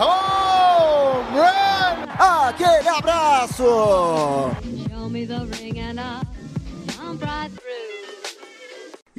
Home run! Aquele abraço.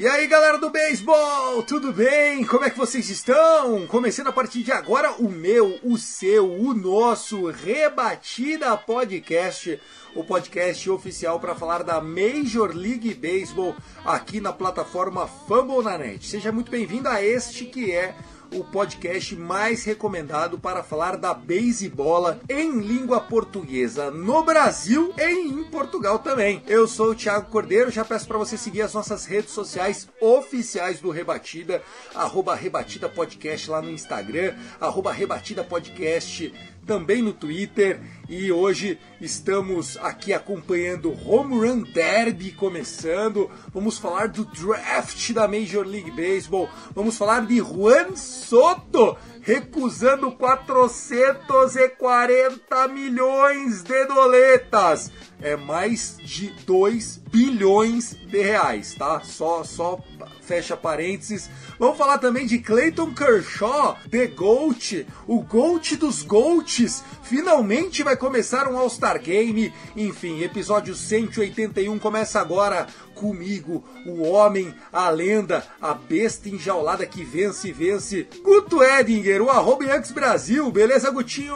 E aí galera do beisebol, tudo bem? Como é que vocês estão? Começando a partir de agora o meu, o seu, o nosso Rebatida Podcast, o podcast oficial para falar da Major League Baseball aqui na plataforma Fambonanet. Seja muito bem-vindo a este que é o podcast mais recomendado para falar da beisebola em língua portuguesa no Brasil e em Portugal também. Eu sou o Thiago Cordeiro, já peço para você seguir as nossas redes sociais oficiais do Rebatida, arroba Rebatida Podcast lá no Instagram, arroba Rebatida Podcast também no Twitter e hoje estamos aqui acompanhando o Home Run Derby começando. Vamos falar do draft da Major League Baseball. Vamos falar de Juan Soto recusando 440 milhões de doletas. É mais de 2 bilhões de reais, tá? Só só fecha parênteses. Vamos falar também de Clayton Kershaw, The GOAT, o GOAT dos GOATs. Finalmente vai começar um All-Star Game. Enfim, episódio 181 começa agora comigo, o homem, a lenda, a besta enjaulada que vence e vence. Guto Edinger, o arroba Yankees Brasil. Beleza, Gutinho?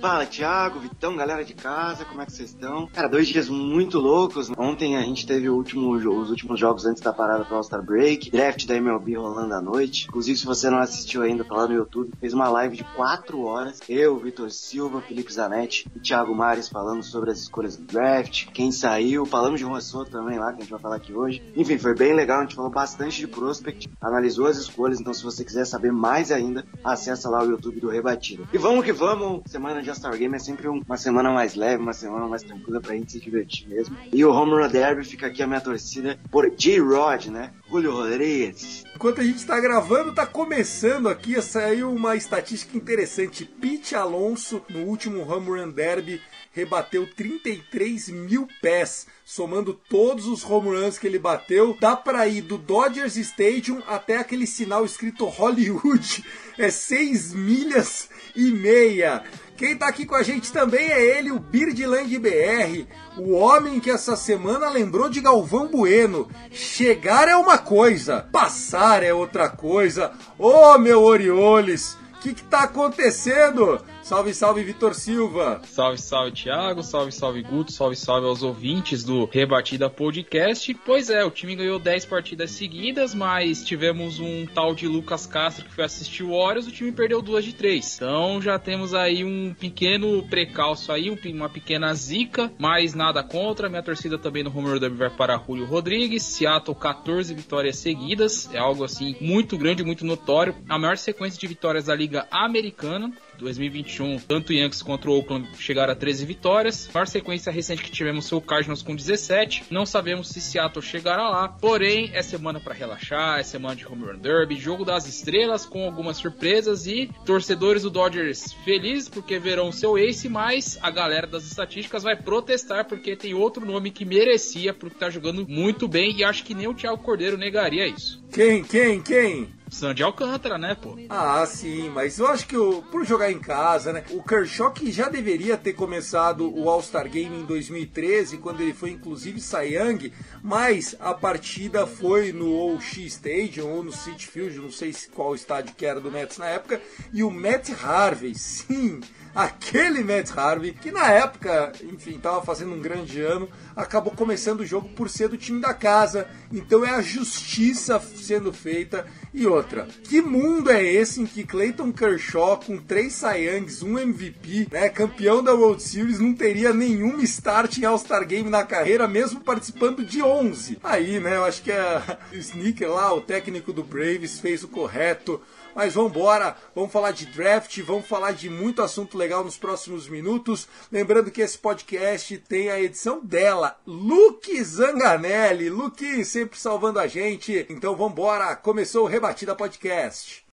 Fala, Thiago, Vitão, galera de casa, como é que vocês estão? Cara, dois dias muito loucos. Ontem a gente teve último, os últimos jogos antes da parada pro All-Star Break, draft da MLB rolando à noite. Inclusive, se você não assistiu ainda, tá lá no YouTube, fez uma live de quatro horas. Eu, Vitor Silva, Felipe Zanetti e Thiago Mares falando sobre as escolhas do draft, quem saiu, falamos de Juan também lá, que a gente vai falar aqui hoje. Enfim, foi bem legal, a gente falou bastante de prospect, analisou as escolhas, então se você quiser saber mais ainda, acessa lá o YouTube do Rebatida. E vamos que vamos, semana de All-Star Game é sempre um- uma semana mais leve, uma semana mais tranquila pra gente se divertir mesmo. E o Home Run Derby fica aqui a minha torcida por J-Rod, né? Julio Rodrigues. Enquanto a gente está gravando, tá começando aqui, saiu uma estatística interessante. Pete Alonso, no último Home Run Derby, rebateu 33 mil pés, somando todos os home runs que ele bateu. Dá para ir do Dodgers Stadium até aquele sinal escrito Hollywood. É 6 milhas e meia. Quem tá aqui com a gente também é ele, o Birdland BR, o homem que essa semana lembrou de Galvão Bueno. Chegar é uma coisa, passar é outra coisa. Ô meu Orioles, o que, que tá acontecendo? Salve, salve, Vitor Silva. Salve, salve, Thiago. Salve, salve, Guto. Salve, salve aos ouvintes do Rebatida Podcast. Pois é, o time ganhou 10 partidas seguidas, mas tivemos um tal de Lucas Castro que foi assistir o Warriors, o time perdeu duas de três. Então já temos aí um pequeno precalço aí, um- uma pequena zica, mas nada contra. Minha torcida também no Home Run Derby vai para Julio Rodrigues. Seattle 14 vitórias seguidas, é algo assim muito grande, muito notório. A maior sequência de vitórias da Liga Americana. 2021, tanto o Yankees quanto o Oakland chegaram a 13 vitórias. A maior sequência recente que tivemos foi o Cardinals com 17. Não sabemos se Seattle chegará lá. Porém, é semana para relaxar, é semana de Home Run Derby, jogo das estrelas com algumas surpresas e torcedores do Dodgers felizes porque verão seu ace, mas a galera das estatísticas vai protestar porque tem outro nome que merecia porque tá jogando muito bem e acho que nem o Thiago Cordeiro negaria isso. Quem, quem, quem? Sandy Alcântara, né, pô? Ah, sim, mas eu acho que o, por jogar em casa, né? O Kershaw que já deveria ter começado o All-Star Game em 2013, quando ele foi inclusive Young, mas a partida foi no OX Stadium ou no City Field, não sei se qual estádio que era do Mets na época, e o Matt Harvey, sim, aquele Matt Harvey, que na época, enfim, estava fazendo um grande ano, acabou começando o jogo por ser do time da casa. Então é a justiça sendo feita. E outra, que mundo é esse em que Clayton Kershaw, com três Cy Youngs, um MVP, né, campeão da World Series, não teria nenhum start em All-Star Game na carreira, mesmo participando de 11? Aí, né, eu acho que a, Sneaker lá, o técnico do Braves, fez o correto Mas vamos embora, vamos falar de draft, vamos falar de muito assunto legal nos próximos minutos. Lembrando que esse podcast tem a edição dela, Luke Zanganelli. Luke sempre salvando a gente. Então vamos embora, começou o Rebatida Podcast.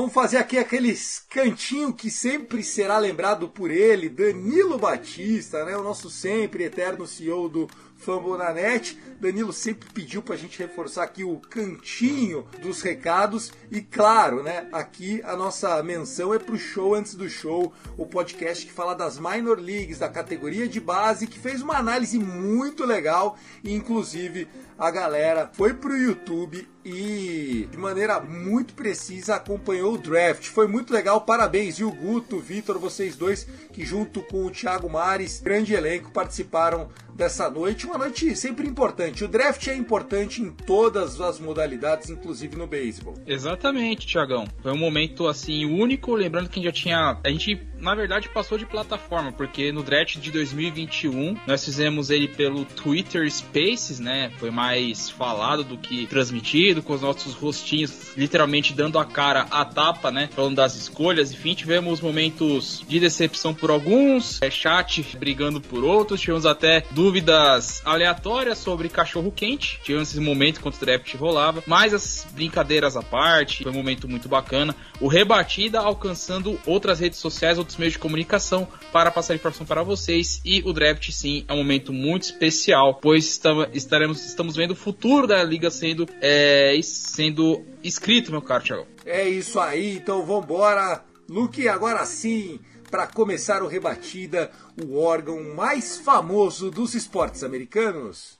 Vamos fazer aqui aquele cantinho que sempre será lembrado por ele, Danilo Batista, né? O nosso sempre eterno CEO do Fambonanet. Danilo sempre pediu para a gente reforçar aqui o cantinho dos recados e claro, né? Aqui a nossa menção é pro show antes do show, o podcast que fala das minor leagues, da categoria de base, que fez uma análise muito legal e inclusive a galera foi pro YouTube e de maneira muito precisa acompanhou o draft. Foi muito legal, parabéns, o Guto, Vitor, vocês dois que junto com o Thiago Mares, grande elenco, participaram dessa noite. Uma noite sempre importante. O draft é importante em todas as modalidades, inclusive no beisebol. Exatamente, Thiagão. Foi um momento assim único, lembrando que a gente já tinha. A gente, na verdade, passou de plataforma, porque no draft de 2021 nós fizemos ele pelo Twitter Spaces, né? Foi mais falado do que transmitido, com os nossos rostinhos literalmente dando a cara à tapa, né? Falando das escolhas. Enfim, tivemos momentos de decepção por alguns, é, chat brigando por outros, tivemos até dúvidas aleatórias sobre cachorro quente. Tivemos esse momento enquanto o draft rolava, mas as brincadeiras à parte, foi um momento muito bacana. O Rebatida alcançando outras redes sociais, meios de comunicação para passar informação para vocês. E o draft, sim, é um momento muito especial, pois estaremos, estamos vendo o futuro da liga sendo, é, sendo escrito, meu caro Thiago. É isso aí, então vambora. Luke, agora sim, para começar o Rebatida, o órgão mais famoso dos esportes americanos.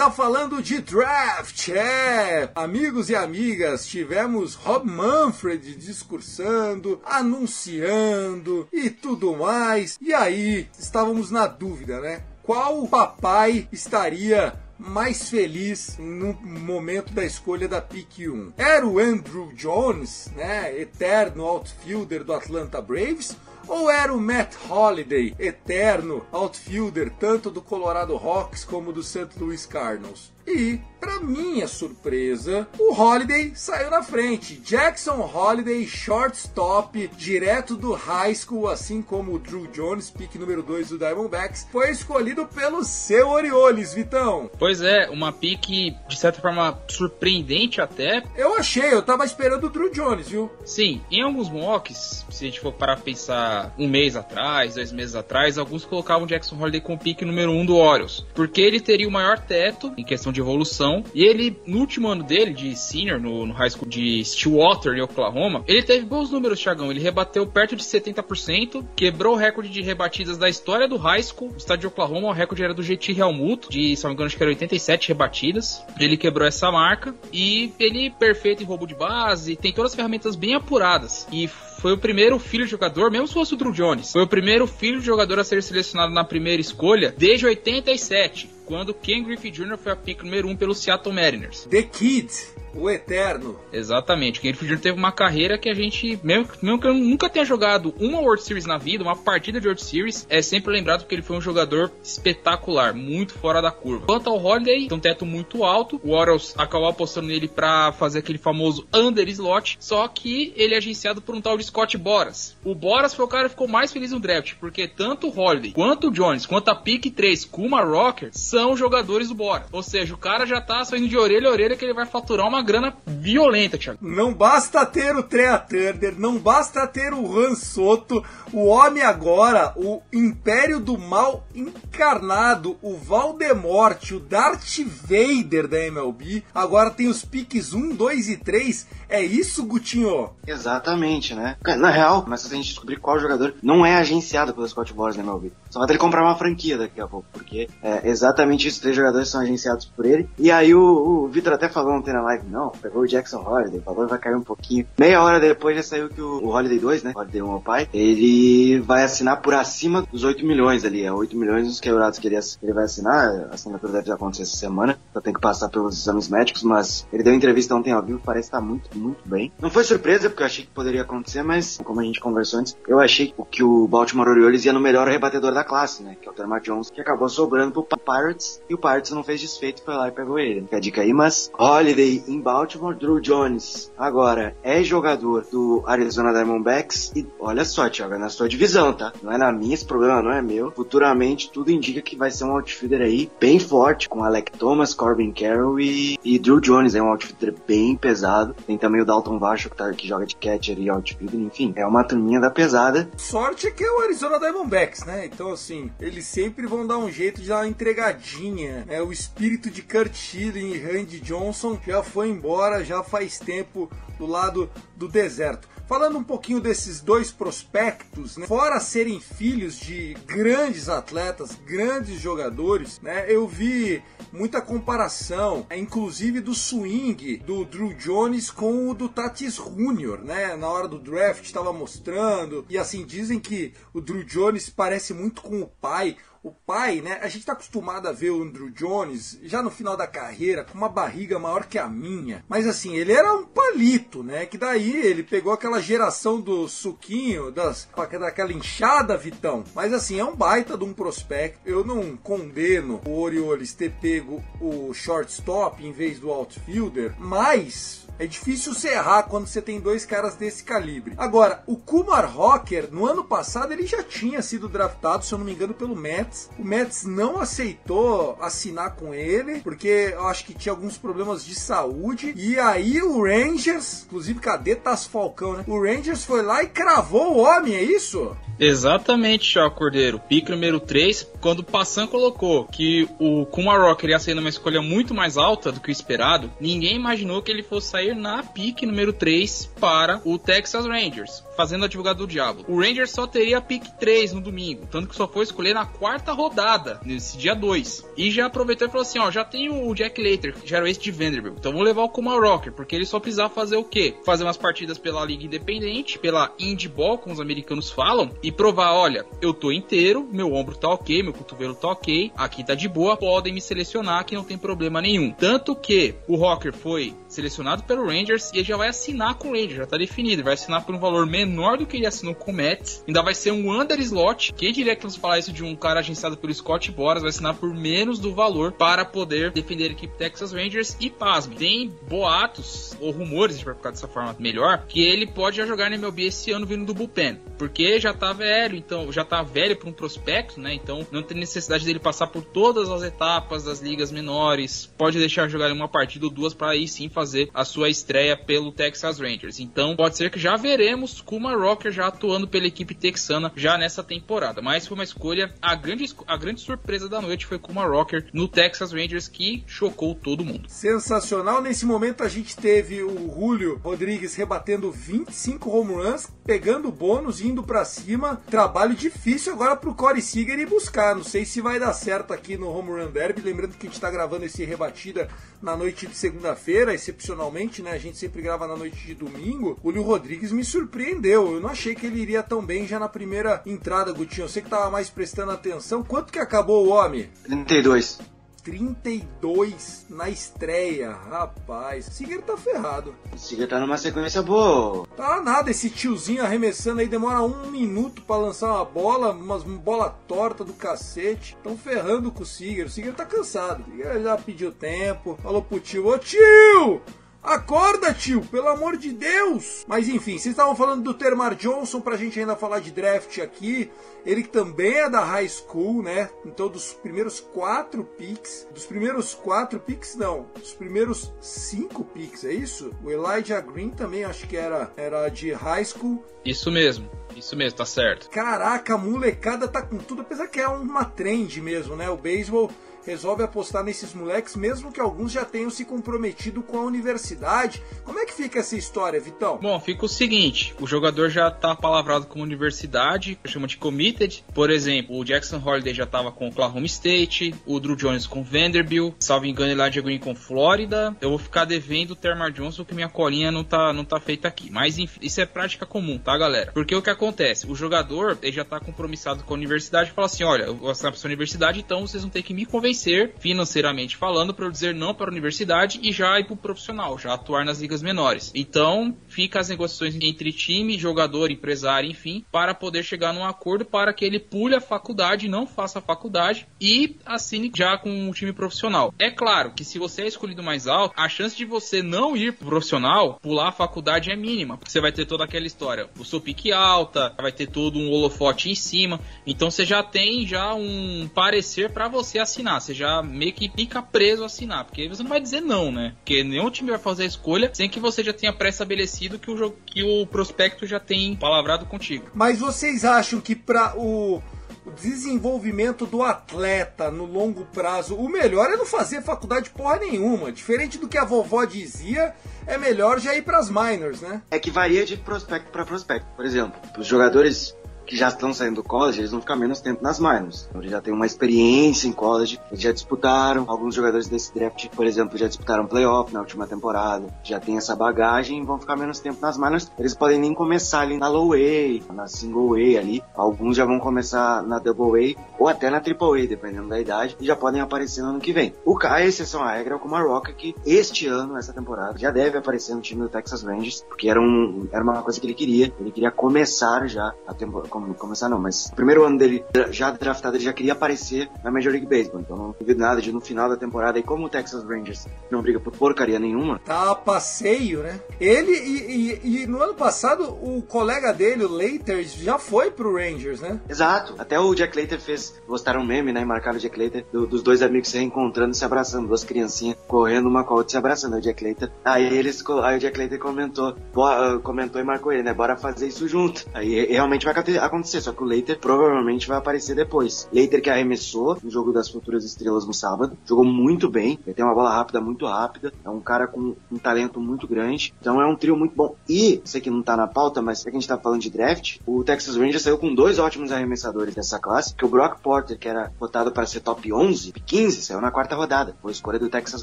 Começar falando de draft. É, amigos e amigas, tivemos Rob Manfred discursando, anunciando e tudo mais. E aí, estávamos na dúvida, né? Qual papai estaria mais feliz no momento da escolha da pick 1? Era o Andrew Jones, né, eterno outfielder do Atlanta Braves, ou era o Matt Holliday, eterno outfielder tanto do Colorado Rocks como do St. Louis Cardinals? E, para minha surpresa, o Holiday saiu na frente. Jackson Holiday, shortstop, direto do high school, assim como o Drew Jones, pick número 2 do Diamondbacks, foi escolhido pelo seu Orioles, Vitão. Pois é, uma pick de certa forma surpreendente até. Eu achei, eu tava esperando o Drew Jones, viu? Sim, em alguns mocks, se a gente for parar pra pensar um mês atrás, dois meses atrás, alguns colocavam Jackson Holiday com pick número 1 um do Orioles, porque ele teria o maior teto em questão de evolução. E ele, no último ano dele, de senior, no, no high school de Stillwater, em Oklahoma, ele teve bons números, Thiagão. Ele rebateu perto de 70%, quebrou o recorde de rebatidas da história do high school. O estado de Oklahoma, o recorde era do GT Realmuto, de, se não me engano, acho que era 87 rebatidas. Ele quebrou essa marca e ele, perfeito em roubo de base, tem todas as ferramentas bem apuradas. E foi o primeiro filho de jogador, mesmo se fosse o Drew Jones, foi o primeiro filho de jogador a ser selecionado na primeira escolha desde 87 quando Ken Griffey Jr. foi a pick número 1 um pelo Seattle Mariners. The Kid, o Eterno. Exatamente. O Ken Griffey Jr. teve uma carreira que a gente, mesmo, mesmo que eu nunca tenha jogado uma World Series na vida, uma partida de World Series, é sempre lembrado que ele foi um jogador espetacular, muito fora da curva. Quanto ao Holiday, tem um teto muito alto, o Orioles acabou apostando nele para fazer aquele famoso under slot, só que ele é agenciado por um tal de Scott Boras. O Boras foi o cara que ficou mais feliz no draft, porque tanto o Holiday, quanto o Jones, quanto a pick 3, Kuma Rocker, são jogadores do Bora. Ou seja, o cara já tá saindo de orelha a orelha que ele vai faturar uma uma grana violenta, Thiago. Não basta ter o Trea Turner, não basta ter o Han Soto, o homem agora, o Império do Mal encarnado, o Valdemort, o Darth Vader da MLB. Agora tem os piques 1, 2 e 3. É isso, Gutinho? Exatamente, né? Na real, mas se a gente descobrir qual jogador não é agenciado pelos Scott Boras da MLB. Só vai ele comprar uma franquia daqui a pouco, porque é exatamente isso, três jogadores são agenciados por ele. E aí o, o Vitor até falou ontem na live, não, pegou o Jackson Holiday, o valor vai cair um pouquinho. Meia hora depois já saiu que o, o Holiday 2, né, Holiday 1 ao pai, ele vai assinar por acima dos 8 milhões ali, é 8 milhões os quebrados que ele, ele vai assinar, a assinatura deve acontecer essa semana, só tem que passar pelos exames médicos, mas ele deu entrevista ontem ao vivo, parece estar muito, muito bem. Não foi surpresa, porque eu achei que poderia acontecer, mas como a gente conversou antes, eu achei que o Baltimore Orioles ia no melhor rebatedor da classe, né, que é o Terma Jones, que acabou sobrando pro Pirates, e o Pirates não fez desfeito, foi lá e pegou ele. Fica a dica aí, mas Holiday em Baltimore, Drew Jones agora é jogador do Arizona Diamondbacks e olha só, Thiago, é na sua divisão, tá? Não é na minha, esse problema não é meu. Futuramente tudo indica que vai ser um outfielder aí bem forte, com Alec Thomas, Corbin Carroll e, e Drew Jones, é um outfielder bem pesado. Tem também o Dalton Vacho que, tá, que joga de catcher e outfielder, enfim, é uma turminha da pesada. Sorte é que é o Arizona Diamondbacks, né? Então assim, eles sempre vão dar um jeito de dar uma entregadinha, né? O espírito de Kurt Schilling e Randy Johnson já foi embora, já faz tempo do lado do deserto. Falando um pouquinho desses dois prospectos, né? fora serem filhos de grandes atletas, grandes jogadores, né? Eu vi muita comparação, inclusive do swing do Drew Jones com o do Tatis Jr., né? Na hora do draft estava mostrando e assim dizem que o Drew Jones parece muito com o pai, o pai, né? A gente tá acostumado a ver o Andrew Jones já no final da carreira com uma barriga maior que a minha. Mas assim, ele era um palito, né? Que daí ele pegou aquela geração do suquinho, das, daquela inchada, Vitão. Mas assim, é um baita de um prospecto. Eu não condeno o Orioles ter pego o shortstop em vez do outfielder, mas é difícil você errar quando você tem dois caras desse calibre. Agora, o Kumar Rocker, no ano passado, ele já tinha sido draftado, se eu não me engano, pelo Mets. O Mets não aceitou assinar com ele, porque eu acho que tinha alguns problemas de saúde. E aí o Rangers, inclusive, cadê Tas Falcão, né? O Rangers foi lá e cravou o homem, é isso? Exatamente, Thiago Cordeiro. Pick número 3, quando o Passan colocou que o Kumar Rocker ia sair numa escolha muito mais alta do que o esperado, ninguém imaginou que ele fosse sair na pick número 3 para o Texas Rangers, fazendo advogado do diabo. O Rangers só teria a pick 3 no domingo, tanto que só foi escolher na quarta rodada, nesse dia 2. E já aproveitou e falou assim: ó, já tem o Jack Leiter, que já era esse de Vanderbilt, então vou levar o Kumar Rocker, porque ele só precisava fazer o quê? Fazer umas partidas pela Liga Independente, pela Indie Ball, como os americanos falam, e provar: olha, eu tô inteiro, meu ombro tá ok, meu cotovelo tá ok, aqui tá de boa, podem me selecionar que não tem problema nenhum. Tanto que o Rocker foi selecionado pelo Rangers e ele já vai assinar com o Rangers, já tá definido. Vai assinar por um valor menor do que ele assinou com o Mets. Ainda vai ser um under slot. Quem diria que nós falar isso de um cara agenciado pelo Scott Boras vai assinar por menos do valor para poder defender a equipe Texas Rangers. E pasme, tem boatos ou rumores, a gente vai ficar dessa forma melhor, que ele pode já jogar na MLB esse ano vindo do bullpen, porque já tá velho, então já tá velho para um prospecto, né? Então não tem necessidade dele passar por todas as etapas das ligas menores. Pode deixar jogar uma partida ou duas para aí sim fazer a sua estreia pelo Texas Rangers. Então pode ser que já veremos Kuma Rocker já atuando pela equipe texana já nessa temporada. Mas foi uma escolha, a grande, a grande surpresa da noite foi Kuma Rocker no Texas Rangers que chocou todo mundo. Sensacional. Nesse momento a gente teve o Julio Rodrigues rebatendo 25 home runs, pegando bônus, indo para cima. Trabalho difícil agora pro Corey Seager ir buscar. Não sei se vai dar certo aqui no Home Run Derby. Lembrando que a gente tá gravando esse rebatida na noite de segunda-feira, excepcionalmente, né? A gente sempre grava na noite de domingo. O Lio Rodrigues me surpreendeu. Eu não achei que ele iria tão bem já na primeira entrada, Gutinho. Eu sei que tava mais prestando atenção. Quanto que acabou o homem? 32. 32 na estreia. Rapaz, o Seager tá ferrado. O Seager tá numa sequência boa. Tá nada, esse tiozinho arremessando aí demora um minuto para lançar uma bola, umas bola torta do cacete. Tão ferrando com o Seager. O Seager tá cansado. O Seager já pediu tempo, falou pro tio: Ô tio! Acorda, tio, pelo amor de Deus! Mas enfim, vocês estavam falando do Termar Johnson pra gente ainda falar de draft aqui. Ele também é da high school, né? Então, dos primeiros quatro picks, dos primeiros quatro picks, não, dos primeiros cinco picks, é isso? O Elijah Green também acho que era, era de high school. Isso mesmo. Isso mesmo, tá certo. Caraca, a molecada tá com tudo, apesar que é uma trend mesmo, né? O beisebol resolve apostar nesses moleques, mesmo que alguns já tenham se comprometido com a universidade. Como é que fica essa história, Vitão? Bom, fica o seguinte: o jogador já tá palavrado com a universidade, chama de committed. Por exemplo, o Jackson Holiday já tava com Oklahoma State, o Drew Jones com Vanderbilt, salvo engano, ele Green com Flórida. Eu vou ficar devendo o Termar Johnson, que minha colinha não tá, não tá feita aqui. Mas enfim, isso é prática comum, tá, galera? Porque o que acontece? O jogador ele já tá compromissado com a universidade e fala assim: olha, eu vou assinar pra sua universidade, então vocês vão ter que me convencer vencer financeiramente falando para eu dizer não para a universidade e já ir para o profissional, já atuar nas ligas menores. Então, fica as negociações entre time, jogador, empresário, enfim, para poder chegar num acordo para que ele pule a faculdade, não faça a faculdade e assine já com o time profissional. É claro que se você é escolhido mais alto, a chance de você não ir pro profissional, pular a faculdade é mínima, porque você vai ter toda aquela história, o seu pique alta, vai ter todo um holofote em cima, então você já tem já um parecer para você assinar você já meio que fica preso a assinar, porque você não vai dizer não, né? Porque nenhum time vai fazer a escolha sem que você já tenha pré-estabelecido que o, que o prospecto já tem palavrado contigo. Mas vocês acham que para o o desenvolvimento do atleta no longo prazo, o melhor é não fazer faculdade porra nenhuma. Diferente do que a vovó dizia, é melhor já ir para as minors, né? É que varia de prospecto para prospecto. Por exemplo, os jogadores que já estão saindo do college, eles vão ficar menos tempo nas minors. Então, eles já têm uma experiência em college, eles já disputaram. Alguns jogadores desse draft, por exemplo, já disputaram playoff na última temporada, já tem essa bagagem vão ficar menos tempo nas minors. Eles podem nem começar ali na low A, na single A ali. Alguns já vão começar na double A ou até na triple A, dependendo da idade, e já podem aparecer no ano que vem. O a exceção à regra é o Kumaroka, que este ano, essa temporada, já deve aparecer no time do Texas Rangers, porque era, um, era uma coisa que ele queria. Ele queria começar já a temporada começar não, mas primeiro ano dele já draftado, ele já queria aparecer na Major League Baseball. Então não duvido nada de no final da temporada, e como o Texas Rangers não briga por porcaria nenhuma. Tá a passeio, né? Ele e, e, e no ano passado o colega dele, o Leiter, já foi pro Rangers, né? Exato. Até o Jack Leiter fez, gostaram um meme, né? Marcaram o Jack Leiter, do, dos dois amigos se reencontrando, se abraçando, duas criancinhas correndo uma com a outra se abraçando, o Jack Leiter. Aí eles, aí o Jack Leiter comentou, ah, comentou e marcou ele, né? Bora fazer isso junto. Aí realmente vai acontecer, só que o Leiter provavelmente vai aparecer depois. Leiter que arremessou no jogo das futuras estrelas no sábado, jogou muito bem, ele tem uma bola rápida muito rápida, é um cara com um talento muito grande, então é um trio muito bom. E, sei que não tá na pauta, mas é que a gente tá falando de draft, o Texas Rangers saiu com dois ótimos arremessadores dessa classe, que o Brock Porter, que era votado para ser top 11, 15, saiu na quarta rodada, foi escolha do Texas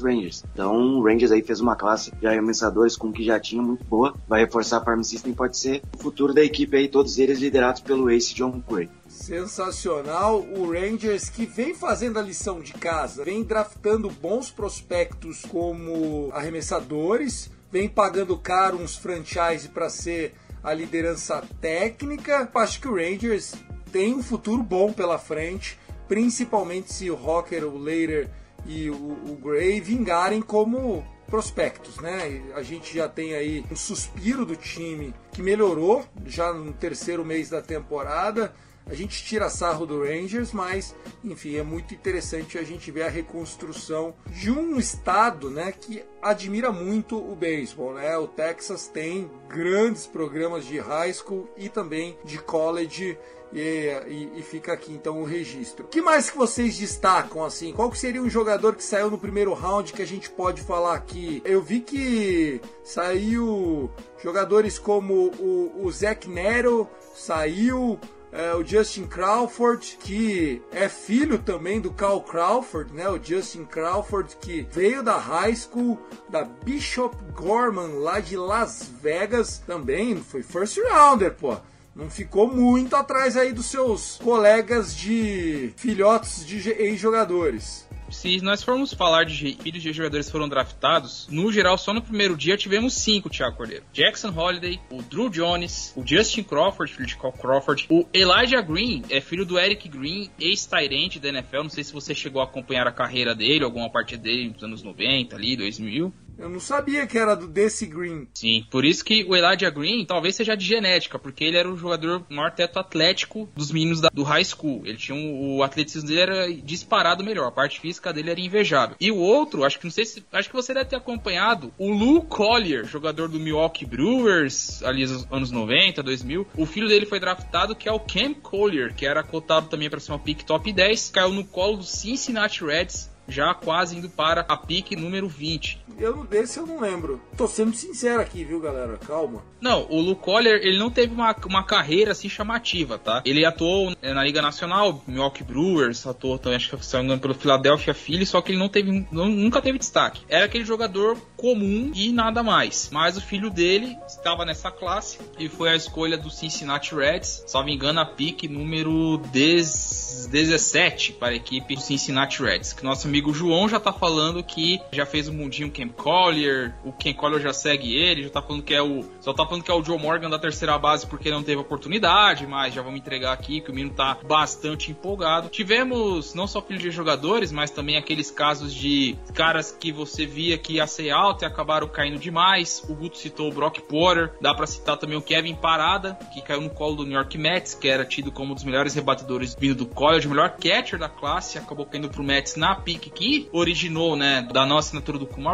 Rangers. Então o Rangers aí fez uma classe de arremessadores com que já tinha muito boa, vai reforçar a Farm System, pode ser o futuro da equipe aí, todos eles liderados pelo Ace John Gray. Sensacional, o Rangers que vem fazendo a lição de casa, vem draftando bons prospectos como arremessadores, vem pagando caro uns franchise para ser a liderança técnica. Acho que o Rangers tem um futuro bom pela frente, principalmente se o Rocker, o Leiter e o, o Gray vingarem como prospectos, né? A gente já tem aí um suspiro do time que melhorou já no terceiro mês da temporada. A gente tira sarro do Rangers, mas enfim, é muito interessante a gente ver a reconstrução de um estado, né, que admira muito o beisebol, né? O Texas tem grandes programas de high school e também de college e, e, e, fica aqui então o registro. O que mais que vocês destacam assim? Qual que seria um jogador que saiu no primeiro round que a gente pode falar aqui? Eu vi que saiu jogadores como o, o Zach Nero, saiu é, o Justin Crawford, que é filho também do Cal Crawford, né? O Justin Crawford que veio da high school da Bishop Gorman lá de Las Vegas, também. Foi first rounder, pô. Não ficou muito atrás aí dos seus colegas de filhotes de ex-jogadores se nós formos falar de filhos de jogadores que foram draftados, no geral, só no primeiro dia tivemos cinco, Thiago Cordeiro. Jackson Holiday, o Drew Jones, o Justin Crawford, filho de Cal Crawford, o Elijah Green, é filho do Eric Green, ex-Tyrant da NFL. Não sei se você chegou a acompanhar a carreira dele, alguma parte dele nos anos 90, ali, 2000. Eu não sabia que era do desse Green. Sim, por isso que o Elijah Green talvez seja de genética, porque ele era o jogador maior teto atlético dos meninos da, do high school. Ele tinha um, o atletismo dele era disparado melhor, a parte física dele era invejável. E o outro, acho que não sei se, acho que você deve ter acompanhado, o Lou Collier, jogador do Milwaukee Brewers, ali nos anos 90, 2000. O filho dele foi draftado, que é o Cam Collier, que era cotado também para ser uma pick top 10, caiu no colo do Cincinnati Reds já quase indo para a pique número 20. Eu, desse eu não lembro. Tô sendo sincero aqui, viu, galera? Calma. Não, o Luke Collier, ele não teve uma, uma carreira assim chamativa, tá? Ele atuou na Liga Nacional, Milwaukee Brewers, atuou também, acho que se não pelo Philadelphia Phillies, só que ele não teve, não, nunca teve destaque. Era aquele jogador comum e nada mais. Mas o filho dele estava nessa classe e foi a escolha do Cincinnati Reds, me engano, a pique número 17 para a equipe do Cincinnati Reds, que nosso amigo João já tá falando que já fez o mundinho Collier, o Ken Collier já segue ele, já tá falando que é o. Só tá falando que é o Joe Morgan da terceira base porque não teve oportunidade, mas já vamos entregar aqui que o menino tá bastante empolgado. Tivemos não só filhos de jogadores, mas também aqueles casos de caras que você via que ia ser alto e acabaram caindo demais. O Guto citou o Brock Porter, dá para citar também o Kevin Parada, que caiu no colo do New York Mets, que era tido como um dos melhores rebatedores vindo do college, o melhor catcher da classe, acabou caindo pro Mets na pique que originou, né, da nossa assinatura do Kuma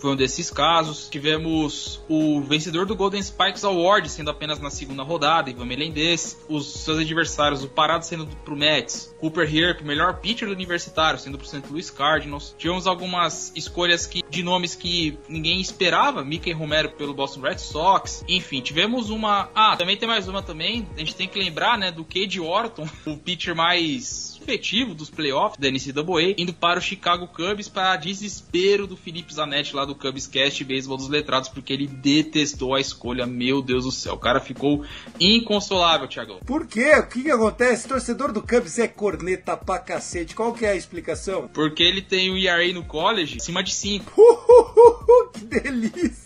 Foi um desses casos. Tivemos o vencedor do Golden Spikes Award sendo apenas na segunda rodada, Ivan Melendez. Os seus adversários, o Parado sendo pro Mets, Cooper Hirp, melhor pitcher do universitário, sendo pro St. Louis Cardinals. Tivemos algumas escolhas que, de nomes que ninguém esperava, Mickey Romero pelo Boston Red Sox. Enfim, tivemos uma. Ah, também tem mais uma também. A gente tem que lembrar, né, do Cade Orton, o pitcher mais efetivo dos playoffs da NCAA, indo para o Chicago Cubs para desespero do Felipe Zanetti lá do Cubs Cast Beisebol dos Letrados, porque ele detestou a escolha. Meu Deus do céu, o cara ficou inconsolável, Thiagão. Por quê? O que, que acontece? torcedor do Cubs é corneta pra cacete. Qual que é a explicação? Porque ele tem o ERA no college acima de 5. que delícia!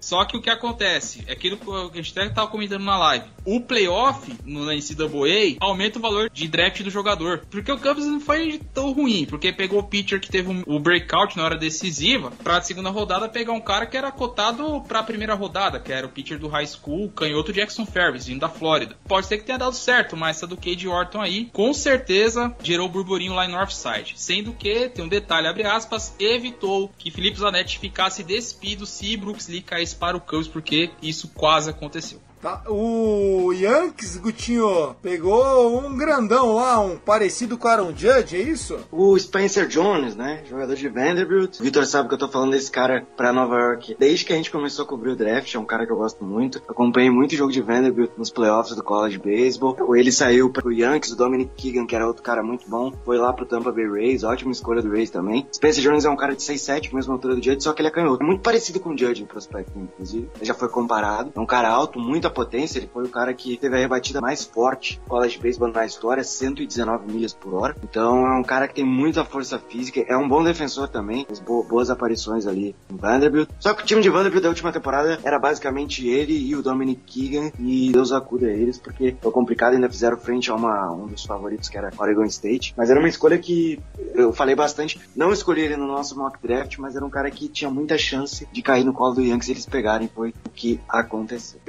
Só que o que acontece, é aquilo que a gente até estava comentando na live. O playoff no NCAA aumenta o valor de draft do jogador. Porque o Cubs não foi tão ruim, porque pegou o pitcher que teve o breakout na hora decisiva, pra segunda rodada pegar um cara que era cotado pra primeira rodada, que era o pitcher do high school, canhoto Jackson Ferris, vindo da Flórida. Pode ser que tenha dado certo, mas essa do Cade Orton aí, com certeza gerou burburinho lá em Northside. Sendo que, tem um detalhe, abre aspas, evitou que Felipe Zanetti ficasse despido se Brooks Lee caísse para o Cubs, porque isso quase aconteceu. Tá, o Yankees, Gutinho, pegou um grandão lá, um parecido com Aaron Judge, é isso? O Spencer Jones, né? Jogador de Vanderbilt. O Vitor sabe que eu tô falando desse cara pra Nova York desde que a gente começou a cobrir o draft. É um cara que eu gosto muito. Acompanhei muito jogo de Vanderbilt nos playoffs do college baseball. Ele saiu pro Yankees, o Dominic Keegan, que era outro cara muito bom. Foi lá pro Tampa Bay Rays, ótima escolha do Rays também. Spencer Jones é um cara de 6'7", mesma altura do Judge, só que ele é canhoto. Muito parecido com o Judge em prospecto, inclusive. Ele já foi comparado. É um cara alto, muito potência, ele foi o cara que teve a rebatida mais forte college baseball na história, 119 milhas por hora. Então é um cara que tem muita força física, é um bom defensor também, fez boas aparições ali no Vanderbilt. Só que o time de Vanderbilt da última temporada era basicamente ele e o Dominic Keegan e Deus acuda eles, porque foi complicado, ainda fizeram frente a uma, um dos favoritos que era Oregon State. Mas era uma escolha que eu falei bastante, não escolhi ele no nosso mock draft, mas era um cara que tinha muita chance de cair no colo do Yankees e eles pegarem, foi o que aconteceu.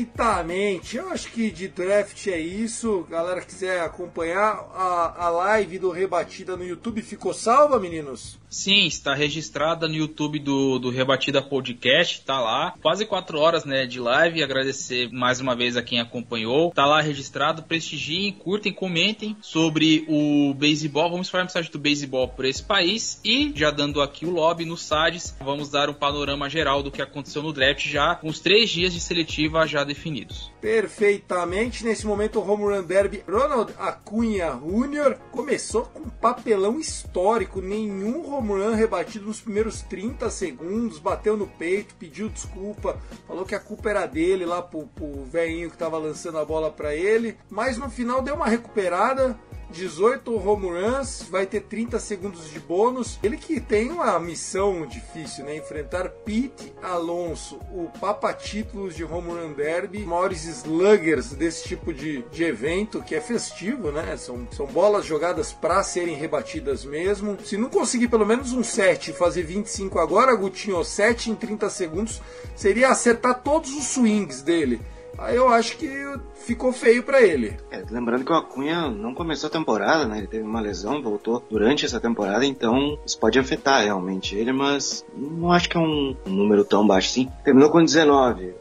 Perfeitamente. Eu acho que de draft é isso. Galera quiser acompanhar a, a live do Rebatida no YouTube, ficou salva, meninos? Sim, está registrada no YouTube do, do Rebatida Podcast, tá lá. Quase quatro horas né, de live. Agradecer mais uma vez a quem acompanhou. Tá lá registrado. Prestigiem, curtem, comentem sobre o beisebol. Vamos falar mensagem do beisebol por esse país. E, já dando aqui o lobby no SADS, vamos dar um panorama geral do que aconteceu no draft já com os três dias de seletiva já definidos. Perfeitamente. Nesse momento, o Home Run Derby, Ronald Acunha Jr. começou com um papelão histórico. Nenhum home run rebatido nos primeiros 30 segundos, bateu no peito, pediu desculpa, falou que a culpa era dele lá pro, pro velhinho que tava lançando a bola para ele, mas no final deu uma recuperada, 18 home runs, vai ter 30 segundos de bônus. Ele que tem uma missão difícil, né? Enfrentar Pete Alonso, o papa títulos de home run derby, maiores sluggers desse tipo de, de evento, que é festivo, né? São, são bolas jogadas para serem rebatidas mesmo. Se não conseguir pelo menos um 7 e fazer 25 agora, Gutinho, 7 em 30 segundos, seria acertar todos os swings dele. Aí eu acho que ficou feio para ele. É, lembrando que o Acunha não começou a temporada, né? Ele teve uma lesão, voltou durante essa temporada, então isso pode afetar realmente ele, mas não acho que é um número tão baixo assim. Terminou com 19.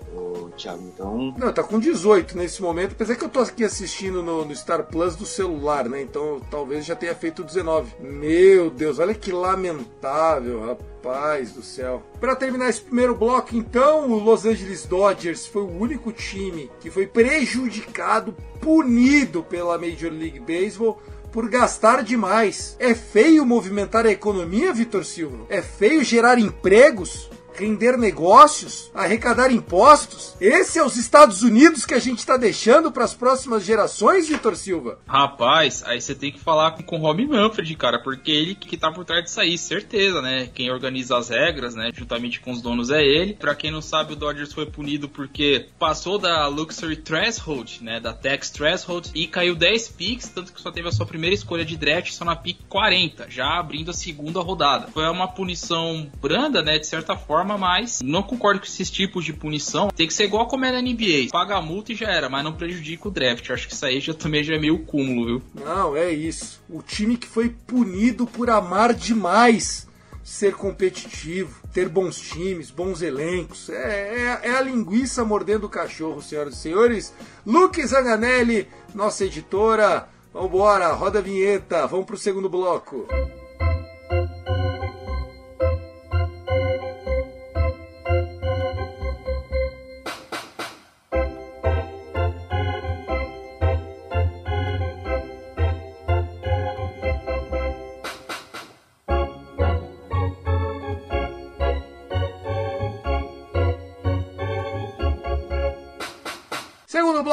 Thiago, então. Não, tá com 18 nesse momento, apesar que eu tô aqui assistindo no, no Star Plus do celular, né? Então talvez já tenha feito 19. Meu Deus, olha que lamentável, rapaz. Rapaz do céu. Para terminar esse primeiro bloco, então, o Los Angeles Dodgers foi o único time que foi prejudicado, punido pela Major League Baseball por gastar demais. É feio movimentar a economia, Vitor Silva? É feio gerar empregos? Render negócios, arrecadar impostos. Esse é os Estados Unidos que a gente está deixando para as próximas gerações, Vitor Silva. Rapaz, aí você tem que falar com, o Rob Manfred, cara, porque ele que tá por trás disso aí, certeza, né? Quem organiza as regras, né, juntamente com os donos é ele. Para quem não sabe, o Dodgers foi punido porque passou da Luxury Threshold, né, da Tax Threshold e caiu 10 picks, tanto que só teve a sua primeira escolha de draft só na pick 40, já abrindo a segunda rodada. Foi uma punição branda, né, de certa forma, forma, mas não concordo com esses tipos de punição. Tem que ser igual como é na NBA. Paga a multa e já era, mas não prejudica o draft. Acho que isso aí já também já é meio cúmulo, viu? Não, é isso. O time que foi punido por amar demais ser competitivo, ter bons times, bons elencos. É, é, é, a linguiça mordendo o cachorro, senhoras e senhores. Luke Zanganelli, nossa editora. Vambora, roda a vinheta, vamos pro segundo bloco.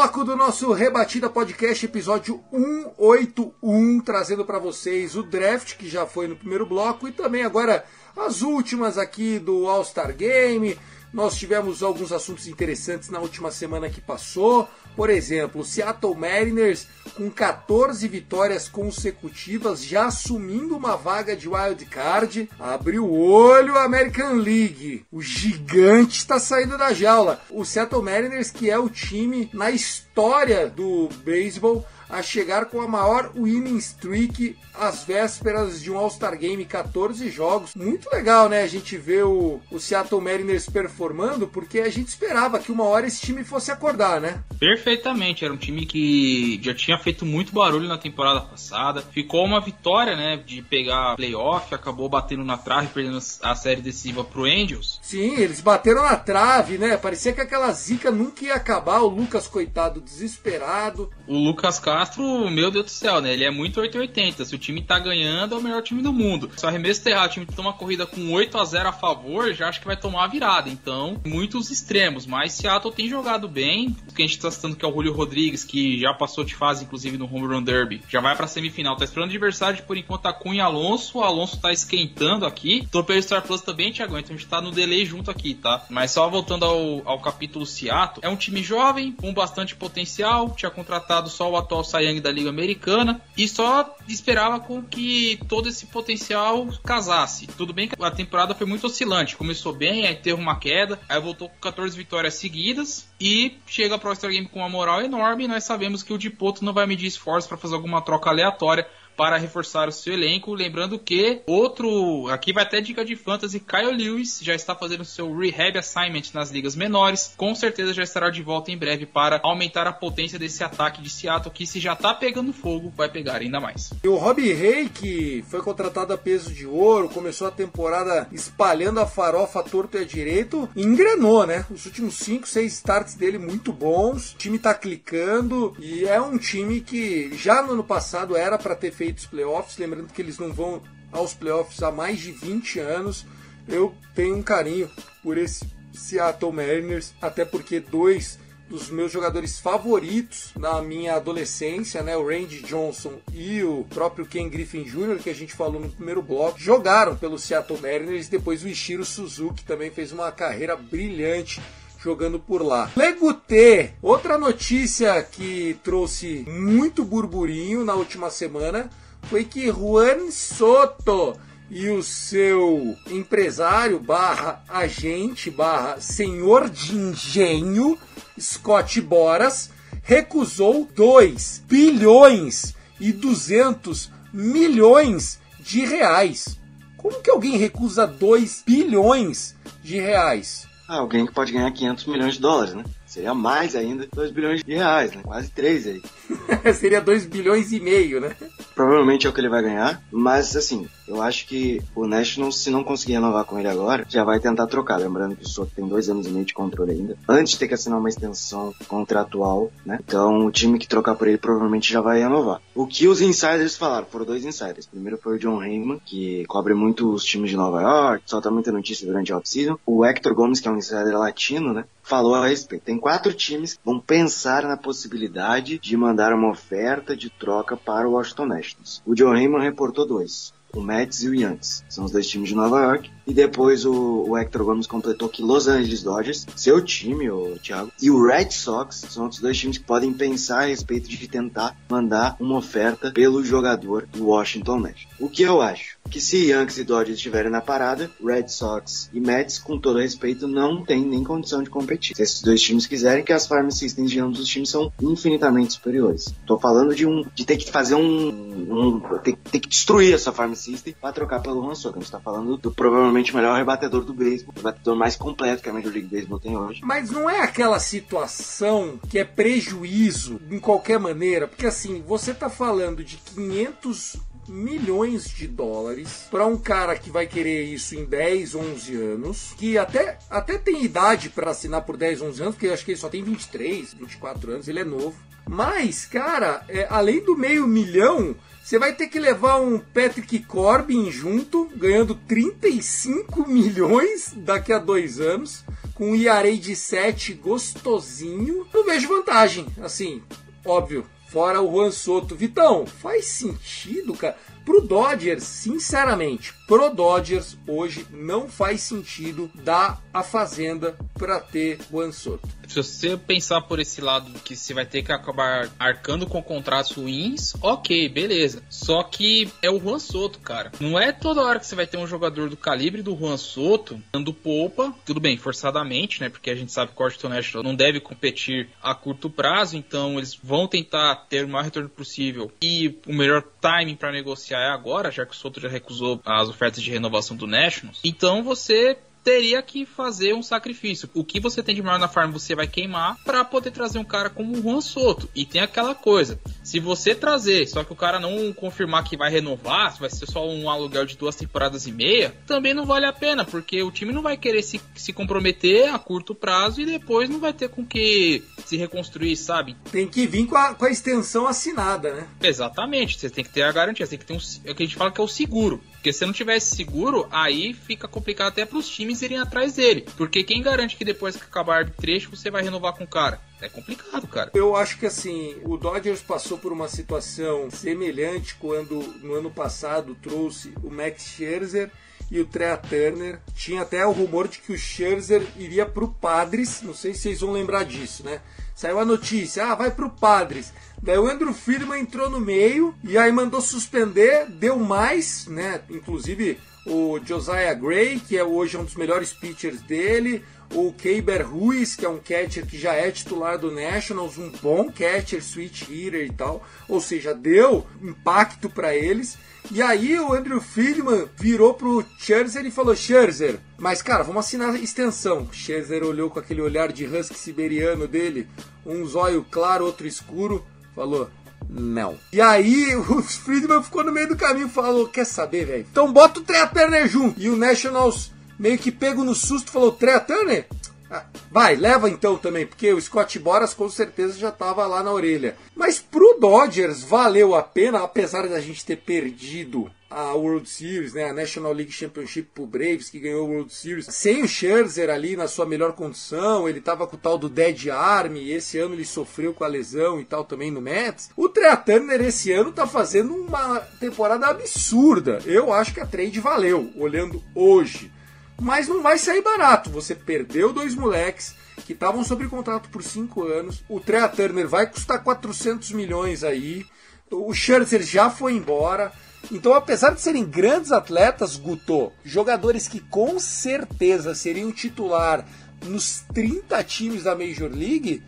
Bloco do nosso Rebatida Podcast, episódio 181, trazendo para vocês o draft que já foi no primeiro bloco e também agora as últimas aqui do All-Star Game. Nós tivemos alguns assuntos interessantes na última semana que passou. Por exemplo, o Seattle Mariners com 14 vitórias consecutivas, já assumindo uma vaga de wild card, abriu o olho a American League. O gigante está saindo da jaula. O Seattle Mariners, que é o time na história do beisebol a chegar com a maior winning streak às vésperas de um All-Star Game, 14 jogos. Muito legal, né? A gente vê o, o Seattle Mariners performando, porque a gente esperava que uma hora esse time fosse acordar, né? Perfeitamente, era um time que já tinha feito muito barulho na temporada passada. Ficou uma vitória, né, de pegar playoff, acabou batendo na trave, perdendo a série decisiva pro Angels. Sim, eles bateram na trave, né? Parecia que aquela zica nunca ia acabar. O Lucas, coitado, desesperado. O Lucas Castro, meu Deus do céu, né? Ele é muito 880. Se o time tá ganhando, é o melhor time do mundo. Se o arremesso tá errado, o time toma uma corrida com 8 a 0 a favor, já acho que vai tomar a virada. Então, muitos extremos. Mas Seattle tem jogado bem. O que a gente tá citando que é o Julio Rodrigues, que já passou de fase, inclusive, no Home Run Derby. Já vai pra semifinal. Tá esperando adversário, por enquanto, tá Cunha Alonso. O Alonso tá esquentando aqui. Tô pelo Star Plus também, Thiago. Então a gente tá no delay junto aqui, tá? Mas só voltando ao, ao capítulo Seattle. É um time jovem, com bastante potencial. Tinha contratado só o atual Sayang da Liga Americana. E só esperava com que todo esse potencial casasse. Tudo bem que a temporada foi muito oscilante. Começou bem, aí teve uma queda, aí voltou com 14 vitórias seguidas e chega pro All-Star Game com uma moral enorme. Nós sabemos que o Dipoto não vai medir esforço para fazer alguma troca aleatória para reforçar o seu elenco. Lembrando que outro, aqui vai até dica de fantasy, Kyle Lewis já está fazendo seu rehab assignment nas ligas menores. Com certeza já estará de volta em breve para aumentar a potência desse ataque de Seattle, que se já está pegando fogo, vai pegar ainda mais. E o Robbie Ray, que foi contratado a peso de ouro, começou a temporada espalhando a farofa torto e a direito, engrenou, né? Os últimos 5, 6 starts dele muito bons. O time tá clicando e é um time que já no ano passado era para ter feito os playoffs, lembrando que eles não vão aos playoffs há mais de 20 anos. Eu tenho um carinho por esse Seattle Mariners, até porque dois dos meus jogadores favoritos na minha adolescência, né? O Randy Johnson e o próprio Ken Griffin Jr., que a gente falou no primeiro bloco, jogaram pelo Seattle Mariners. Depois o Ishiro Suzuki também fez uma carreira brilhante jogando por lá. Legutê, outra notícia que trouxe muito burburinho na última semana foi que Juan Soto e o seu empresário barra agente barra senhor de engenho Scott Boras recusou 2 bilhões e 200 milhões de reais. Como que alguém recusa 2 bilhões de reais? Ah, alguém que pode ganhar 500 milhões de dólares, né? Seria mais ainda 2 bilhões de reais, né? Quase 3 aí. Seria 2 bilhões e meio, né? Provavelmente é o que ele vai ganhar, mas assim, eu acho que o National, se não conseguir renovar com ele agora, já vai tentar trocar. Lembrando que o Soto tem dois anos e meio de controle ainda, antes de ter que assinar uma extensão contratual, né? Então o time que trocar por ele provavelmente já vai renovar. O que os insiders falaram? Foram dois insiders. Primeiro foi o John Heyman, que cobre muito os times de Nova York, solta muita notícia durante a off-season. O Hector Gomes, que é um insider latino, né? Falou a respeito. Tem quatro times que vão pensar na possibilidade de mandar uma oferta de troca para o Washington Nationals. O John Heyman reportou dois o Mets e o Yankees. São os dois times de Nova York. E depois o, o Hector Gomes completou que Los Angeles Dodgers, seu time, o Thiago, e o Red Sox são outros dois times que podem pensar a respeito de tentar mandar uma oferta pelo jogador do Washington Nationals. O que eu acho? Que se Yankees e Dodgers estiverem na parada, Red Sox e Mets, com todo respeito, não tem nem condição de competir. Se esses dois times quiserem, que as farm systems de ambos os times são infinitamente superiores. Tô falando de um de ter que fazer um, um ter, ter que destruir essa farm system para trocar pelo Juan Soto. A gente tá falando do provavelmente melhor rebatedor do beisebol, o rebatedor mais completo que a Major League Baseball tem hoje. Mas não é aquela situação que é prejuízo em qualquer maneira, porque assim, você tá falando de 500 milhões de dólares para um cara que vai querer isso em 10, 11 anos, que até, até tem idade para assinar por 10, 11 anos, porque eu acho que ele só tem 23, 24 anos, ele é novo. Mas, cara, é, além do meio milhão, você vai ter que levar um Patrick Corbin junto, ganhando 35 milhões daqui a dois anos, com um ERA de 7 gostosinho. Não vejo vantagem, assim, óbvio. Fora o Juan Soto. Vitão, faz sentido, cara? Pro Dodgers, sinceramente, pro Dodgers hoje não faz sentido dar a fazenda para ter Juan Soto. Se você pensar por esse lado que você vai ter que acabar arcando com contratos ruins, ok, beleza. Só que é o Juan Soto, cara. Não é toda hora que você vai ter um jogador do calibre do Juan Soto dando polpa, tudo bem, forçadamente, né? Porque a gente sabe que o Washington National não deve competir a curto prazo, então eles vão tentar ter o maior retorno possível e o melhor timing para negociar é agora, já que o Soto já recusou as ofertas de renovação do Nationals. Então você teria que fazer um sacrifício. O que você tem de maior na farm você vai queimar para poder trazer um cara como o Juan Soto. E tem aquela coisa, se você trazer, só que o cara não confirmar que vai renovar, se vai ser só um aluguel de duas temporadas e meia, também não vale a pena, porque o time não vai querer se, se comprometer a curto prazo e depois não vai ter com que se reconstruir, sabe? Tem que vir com a, com a extensão assinada, né? Exatamente, você tem que ter a garantia, você tem que ter um, é o que a gente fala que é o seguro. Porque se não tivesse seguro, aí fica complicado até para os times irem atrás dele. Porque quem garante que depois que acabar o trecho você vai renovar com o cara? É complicado, cara. Eu acho que assim, o Dodgers passou por uma situação semelhante quando no ano passado trouxe o Max Scherzer e o Trea Turner. Tinha até o rumor de que o Scherzer iria pro Padres, não sei se vocês vão lembrar disso, né? Saiu a notícia, ah, vai pro Padres. Daí o Andrew Friedman entrou no meio e aí mandou suspender, deu mais, né? Inclusive o Josiah Gray, que é hoje um dos melhores pitchers dele, o Keiber Ruiz, que é um catcher que já é titular do Nationals, um bom catcher, switch hitter e tal, ou seja, deu impacto para eles. E aí o Andrew Friedman virou pro Scherzer e falou: Scherzer, mas cara, vamos assinar a extensão. Scherzer olhou com aquele olhar de husky siberiano dele, um zóio claro, outro escuro, falou: não. E aí o Friedman ficou no meio do caminho e falou: Quer saber, velho? Então bota o Trea Turner junto. E o Nationals, meio que pego no susto, falou: Trea Turner? Ah, Vai, leva então também, porque o Scott Boras com certeza já estava lá na orelha. Mas pro Dodgers valeu a pena, apesar da gente ter perdido a World Series, né, a National League Championship pro Braves, que ganhou a World Series, sem o Scherzer ali na sua melhor condição, ele tava com o tal do Dead Arm, e esse ano ele sofreu com a lesão e tal também no Mets. O Trea Turner esse ano tá fazendo uma temporada absurda. Eu acho que a trade valeu, olhando hoje. Mas não vai sair barato. Você perdeu dois moleques que estavam sob contrato por cinco anos. O Trea Turner vai custar 400 milhões aí. O Scherzer já foi embora. Então, apesar de serem grandes atletas, Guto, jogadores que com certeza seriam titular nos 30 times da Major League,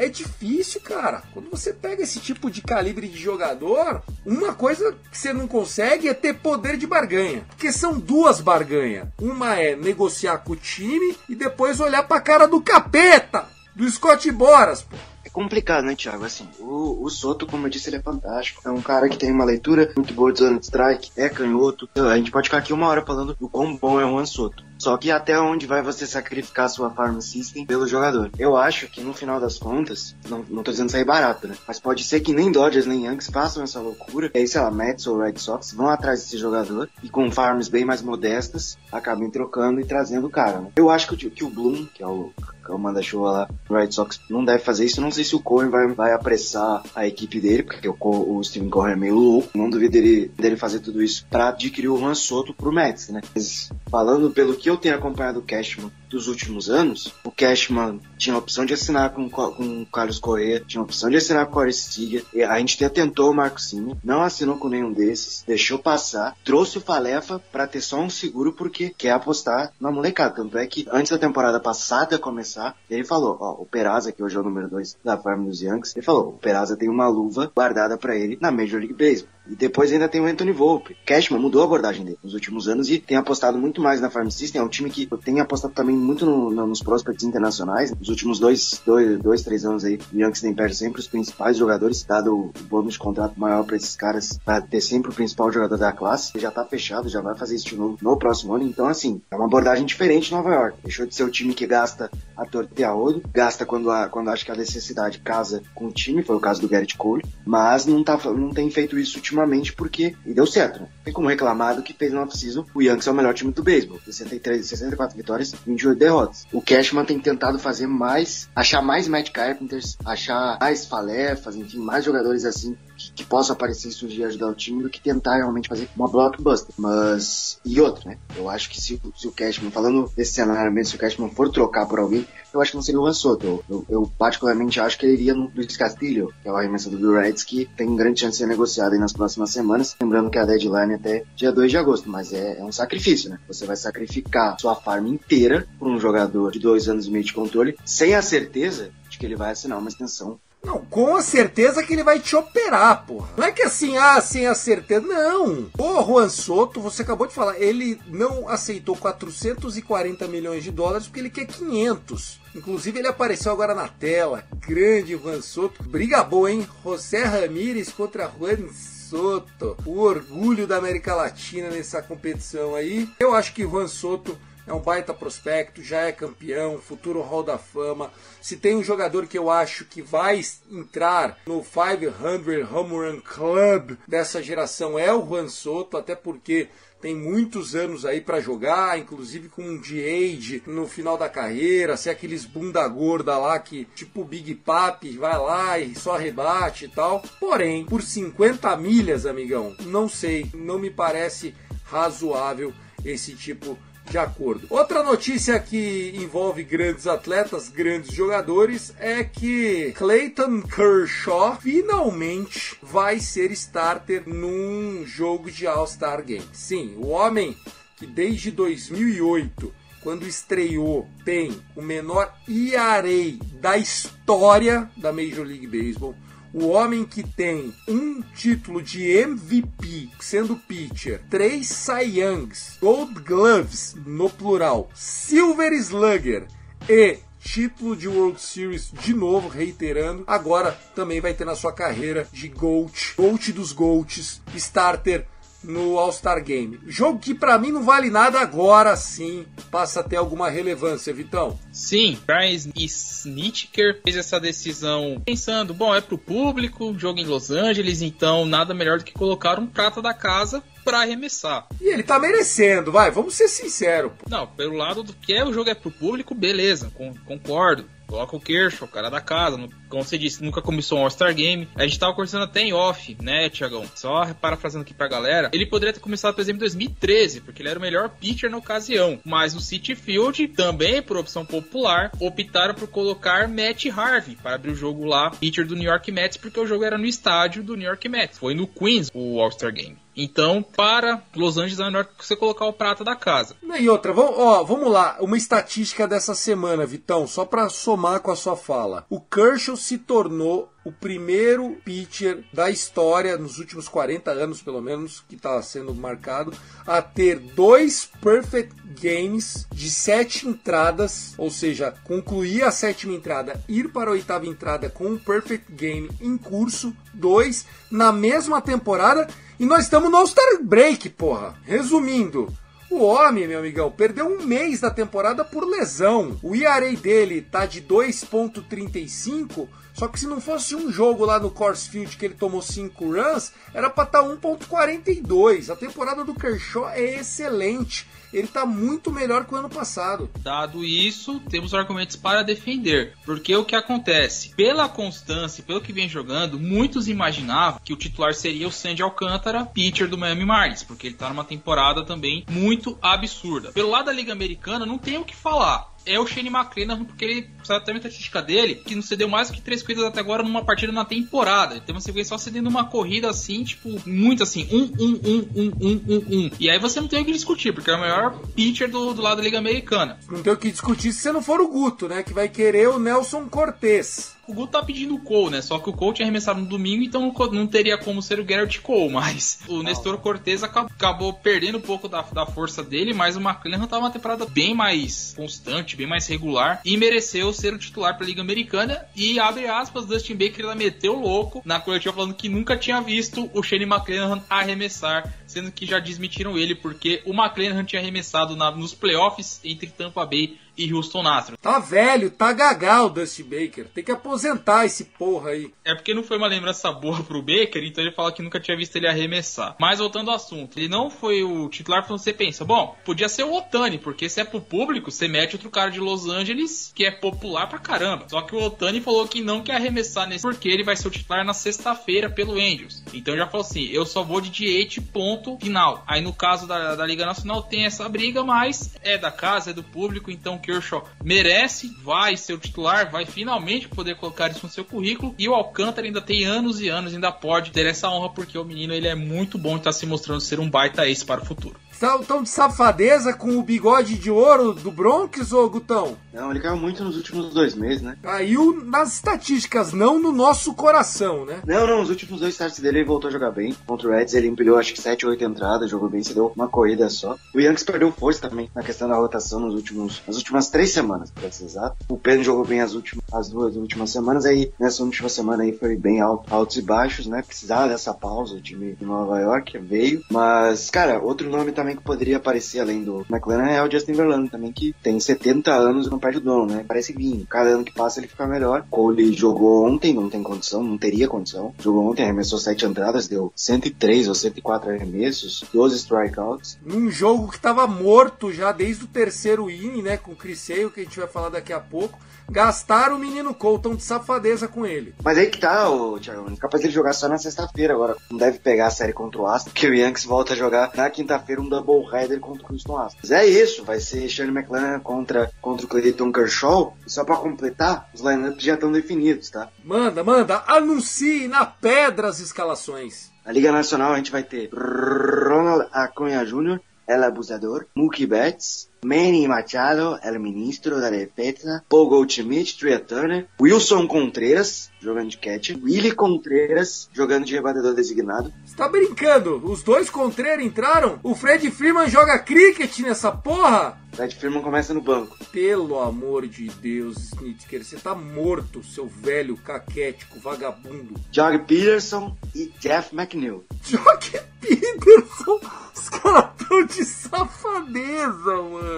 é difícil, cara. Quando você pega esse tipo de calibre de jogador, uma coisa que você não consegue é ter poder de barganha. Porque são duas barganhas. Uma é negociar com o time e depois olhar pra cara do capeta, do Scott Boras, pô. É complicado, né, Thiago? Assim, o, o Soto, como eu disse, ele é fantástico. É um cara que tem uma leitura muito boa de zona de strike, é canhoto. Então, a gente pode ficar aqui uma hora falando do quão bom é o Juan Soto. Só que até onde vai você sacrificar sua farm system pelo jogador? Eu acho que no final das contas, não, não tô dizendo sair barato, né? Mas pode ser que nem Dodgers nem Yankees façam essa loucura. E aí, sei lá, Mets ou Red Sox vão atrás desse jogador e com farms bem mais modestas acabem trocando e trazendo o cara, né? Eu acho que o, que o Bloom, que é o é o manda-chuva lá no Red Sox, não deve fazer isso. Não sei se o Cohen vai, vai apressar a equipe dele, porque o, o Steven Cohen é meio louco. Não duvido dele, dele fazer tudo isso para adquirir o Juan Soto pro Mets, né? Mas falando pelo que eu tenho acompanhado o Cashman dos últimos anos, o Cashman tinha a opção de assinar com, com o Carlos Correa, tinha a opção de assinar com o Stiga. A gente até tentou o Marco Sino, não assinou com nenhum desses, deixou passar, trouxe o Falefa para ter só um seguro porque quer apostar na molecada. Tanto é que antes da temporada passada começar, ele falou, ó, o Peraza, que hoje é o número 2 da Farm dos Yankees, ele falou, o Peraza tem uma luva guardada para ele na Major League Baseball. E depois ainda tem o Anthony Volpe. Cashman mudou a abordagem dele nos últimos anos e tem apostado muito mais na Farm System. É um time que tem apostado também muito no, no, nos prospects internacionais. Nos últimos dois, dois, dois três anos aí, o Yankees tem perto sempre os principais jogadores, dado o bônus de contrato maior para esses caras, para ter sempre o principal jogador da classe. Já tá fechado, já vai fazer isso de novo no próximo ano. Então, assim, é uma abordagem diferente em Nova York. Deixou de ser o time que gasta a torta e a rodo, gasta quando, a, quando acha que a necessidade casa com o time, foi o caso do Garrett Cole, mas não, tá, não tem feito isso ultimamente porque, e deu certo, né? Tem como reclamar do que fez no off-season, o Yankees é o melhor time do beisebol, 63, 64 vitórias, 28 derrotas. O Cashman tem tentado fazer mais, achar mais Matt Carpenters, achar mais falefas, enfim, mais jogadores assim que, possam aparecer surgir ajudar o time do que tentar realmente fazer uma blockbuster. Mas, e outra, né? Eu acho que se, se o Cashman, falando desse cenário mesmo, se o Cashman for trocar por alguém, eu acho que não seria o Juan Soto. Eu, eu, eu, particularmente acho que ele iria no Luiz Castillo, que é o arremessador do Reds, que tem grande chance de ser negociado aí nas próximas semanas. Lembrando que a deadline é até dia 2 de agosto, mas é, é um sacrifício, né? Você vai sacrificar sua farm inteira por um jogador de dois anos e meio de controle, sem a certeza de que ele vai assinar uma extensão não, com certeza que ele vai te operar, porra. Não é que assim, ah, sem a certeza. Não. O Juan Soto, você acabou de falar, ele não aceitou 440 milhões de dólares porque ele quer 500. Inclusive ele apareceu agora na tela. Grande Juan Soto. Briga boa, hein? José Ramírez contra Juan Soto. O orgulho da América Latina nessa competição aí. Eu acho que Juan Soto é um baita prospecto, já é campeão, futuro Hall da Fama. Se tem um jogador que eu acho que vai entrar no 500 Home Run Club dessa geração é o Juan Soto, até porque tem muitos anos aí para jogar, inclusive com um de-age no final da carreira, se é aqueles bunda gorda lá que, tipo Big Papi, vai lá e só rebate e tal. Porém, por 50 milhas, amigão, não sei, não me parece razoável esse tipo de de acordo. Outra notícia que envolve grandes atletas, grandes jogadores, é que Clayton Kershaw finalmente vai ser starter num jogo de All-Star Game. Sim, o homem que desde 2008 quando estreou, tem o menor ERA da história da Major League Baseball o homem que tem um título de MVP, sendo pitcher, três Cy Youngs, Gold Gloves no plural, Silver Slugger e título de World Series de novo, reiterando. Agora também vai ter na sua carreira de GOAT, GOAT dos GOATs, starter no All-Star Game. Jogo que para mim não vale nada agora sim, passa a ter alguma relevância, Vitão. Sim, Brian Snitker fez essa decisão pensando, bom, é pro público, jogo em Los Angeles, então nada melhor do que colocar um prata da casa para arremessar. E ele tá merecendo, vai, vamos ser sinceros. Não, pelo lado do que é, o jogo é pro público, beleza, concordo. Coloca o Kershaw, o cara da casa. Como você disse, nunca começou um All-Star Game. A gente tava conversando até em off, né, Tiagão? Só parafraseando aqui pra galera. Ele poderia ter começado, por exemplo, em 2013, porque ele era o melhor pitcher na ocasião. Mas o City Field, também por opção popular, optaram por colocar Matt Harvey para abrir o jogo lá, pitcher do New York Mets, porque o jogo era no estádio do New York Mets. Foi no Queens o All-Star Game. Então, para Los Angeles é melhor você colocar o prata da casa. E outra, vamos, ó, vamos lá, uma estatística dessa semana, Vitão, só para somar com a sua fala. O Kershaw se tornou o primeiro pitcher da história, nos últimos 40 anos pelo menos, que está sendo marcado, a ter dois perfect games de sete entradas, ou seja, concluir a sétima entrada, ir para a oitava entrada com um perfect game em curso, dois, na mesma temporada e nós estamos no All-Star Break, porra. Resumindo, o homem, meu amigão, perdeu um mês da temporada por lesão. O ERA dele tá de 2.35, só que se não fosse um jogo lá no Coors Field que ele tomou 5 runs, era para estar tá 1.42. A temporada do Kershaw é excelente ele está muito melhor que o ano passado. Dado isso, temos argumentos para defender. Porque o que acontece? Pela constância, pelo que vem jogando, muitos imaginavam que o titular seria o Sandy Alcântara, pitcher do Miami Marlins, porque ele está numa temporada também muito absurda. Pelo lado da Liga Americana, não tem o que falar é o Shane McClanahan, porque ele, sabe, a estatística dele, que não cedeu mais que três corridas até agora numa partida na temporada. Tem uma sequência só cedendo uma corrida assim, tipo, muito assim, um, um, um, um, um, um, um. E aí você não tem o que discutir, porque é o maior pitcher do, do lado da Liga Americana. Não tem o que discutir se você não for o Guto, né? Que vai querer o Nelson Cortez. O Guto tá pedindo o Cole, né? Só que o Cole tinha arremessado no domingo, então não teria como ser o Garrett Cole. Mas o Nestor Cortez acabou perdendo um pouco da, da força dele, mas o McClellan tava uma temporada bem mais constante, bem mais regular e mereceu ser o titular pra Liga Americana. E abre aspas, Dustin Baker ela meteu louco na coletiva falando que nunca tinha visto o Shane McClellan arremessar, sendo que já desmentiram ele porque o McClellan tinha arremessado na, nos playoffs entre Tampa Bay e Houston Astros. Tá velho, tá gagal o Dusty Baker. Tem que aposentar esse porra aí. É porque não foi uma lembrança boa pro Baker, então ele fala que nunca tinha visto ele arremessar. Mas voltando ao assunto, ele não foi o titular quando você pensa, bom, podia ser o Otani, porque se é pro público, você mete outro cara de Los Angeles que é popular pra caramba. Só que o Otani falou que não quer arremessar nesse porque ele vai ser o titular na sexta-feira pelo Angels. Então já falou assim, eu só vou de DH ponto final. Aí no caso da, da Liga Nacional tem essa briga, mas é da casa, é do público, então que Kershaw merece, vai ser o titular, vai finalmente poder colocar isso no seu currículo. E o Alcântara ainda tem anos e anos, ainda pode ter essa honra, porque o menino ele é muito bom e está se mostrando ser um baita ace para o futuro. Tão de safadeza com o bigode de ouro do Bronx, ô Gutão? Não, ele caiu muito nos últimos dois meses, né? Caiu nas estatísticas, não no nosso coração, né? Não, não, nos últimos dois starts dele ele voltou a jogar bem. Contra o Reds ele empilhou acho que 7 ou 8 entradas, jogou bem, se deu uma corrida só. O Yankees perdeu força também na questão da rotação nos últimos, nas últimas três semanas, pra ser exato. O Pedro jogou bem as, últimas, as duas últimas semanas, aí nessa última semana aí foi bem alto, altos e baixos, né? Precisava dessa pausa, o time de Nova York veio. Mas, cara, outro nome também que poderia aparecer além do McLaren é o Justin Verlander também, que tem 70 anos e não perde o dono, né? Parece vinho. Cada ano que passa ele fica melhor. Cole jogou ontem, não tem condição, não teria condição. Jogou ontem, arremessou 7 entradas, deu 103 ou 104 arremessos, 12 strikeouts. Num jogo que tava morto já desde o terceiro inning, né? Com o Sale, que a gente vai falar daqui a pouco. Gastaram o menino Cole, tão de safadeza com ele. Mas aí que tá, o Thiago. Capaz dele jogar só na sexta-feira agora. Não deve pegar a série contra o Astro, porque o Yankees volta a jogar na quinta-feira um doubleheader contra o Houston Astros. É isso, vai ser Shane McClanahan contra, contra o Clayton Kershaw. E só para completar, os lineups já estão definidos, tá? Manda, manda, anuncie na pedra as escalações. Na Liga Nacional a gente vai ter Ronald Acunha Jr., el abusador, Mookie Betts, Manny Machado, el ministro da defesa, Paul Goldschmidt, Tria Turner, Wilson Contreras, jogando de catcher, Willie Contreras, jogando de rebatedor designado. Você tá brincando? Os dois Contreira entraram? O Fred Freeman joga cricket nessa porra? Fred Freeman começa no banco. Pelo amor de Deus, Snitker, você tá morto, seu velho caquético vagabundo. Jock Peterson e Jeff McNeil. Jock Peterson? Os caras tão de safadeza, mano.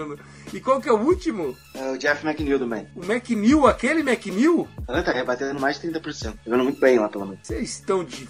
E qual que é o último? É o Jeff McNeil do Man. O McNeil, aquele McNeil? Ah, tá rebatendo mais de 30%. Jogando muito bem lá, pelo menos. Vocês estão de.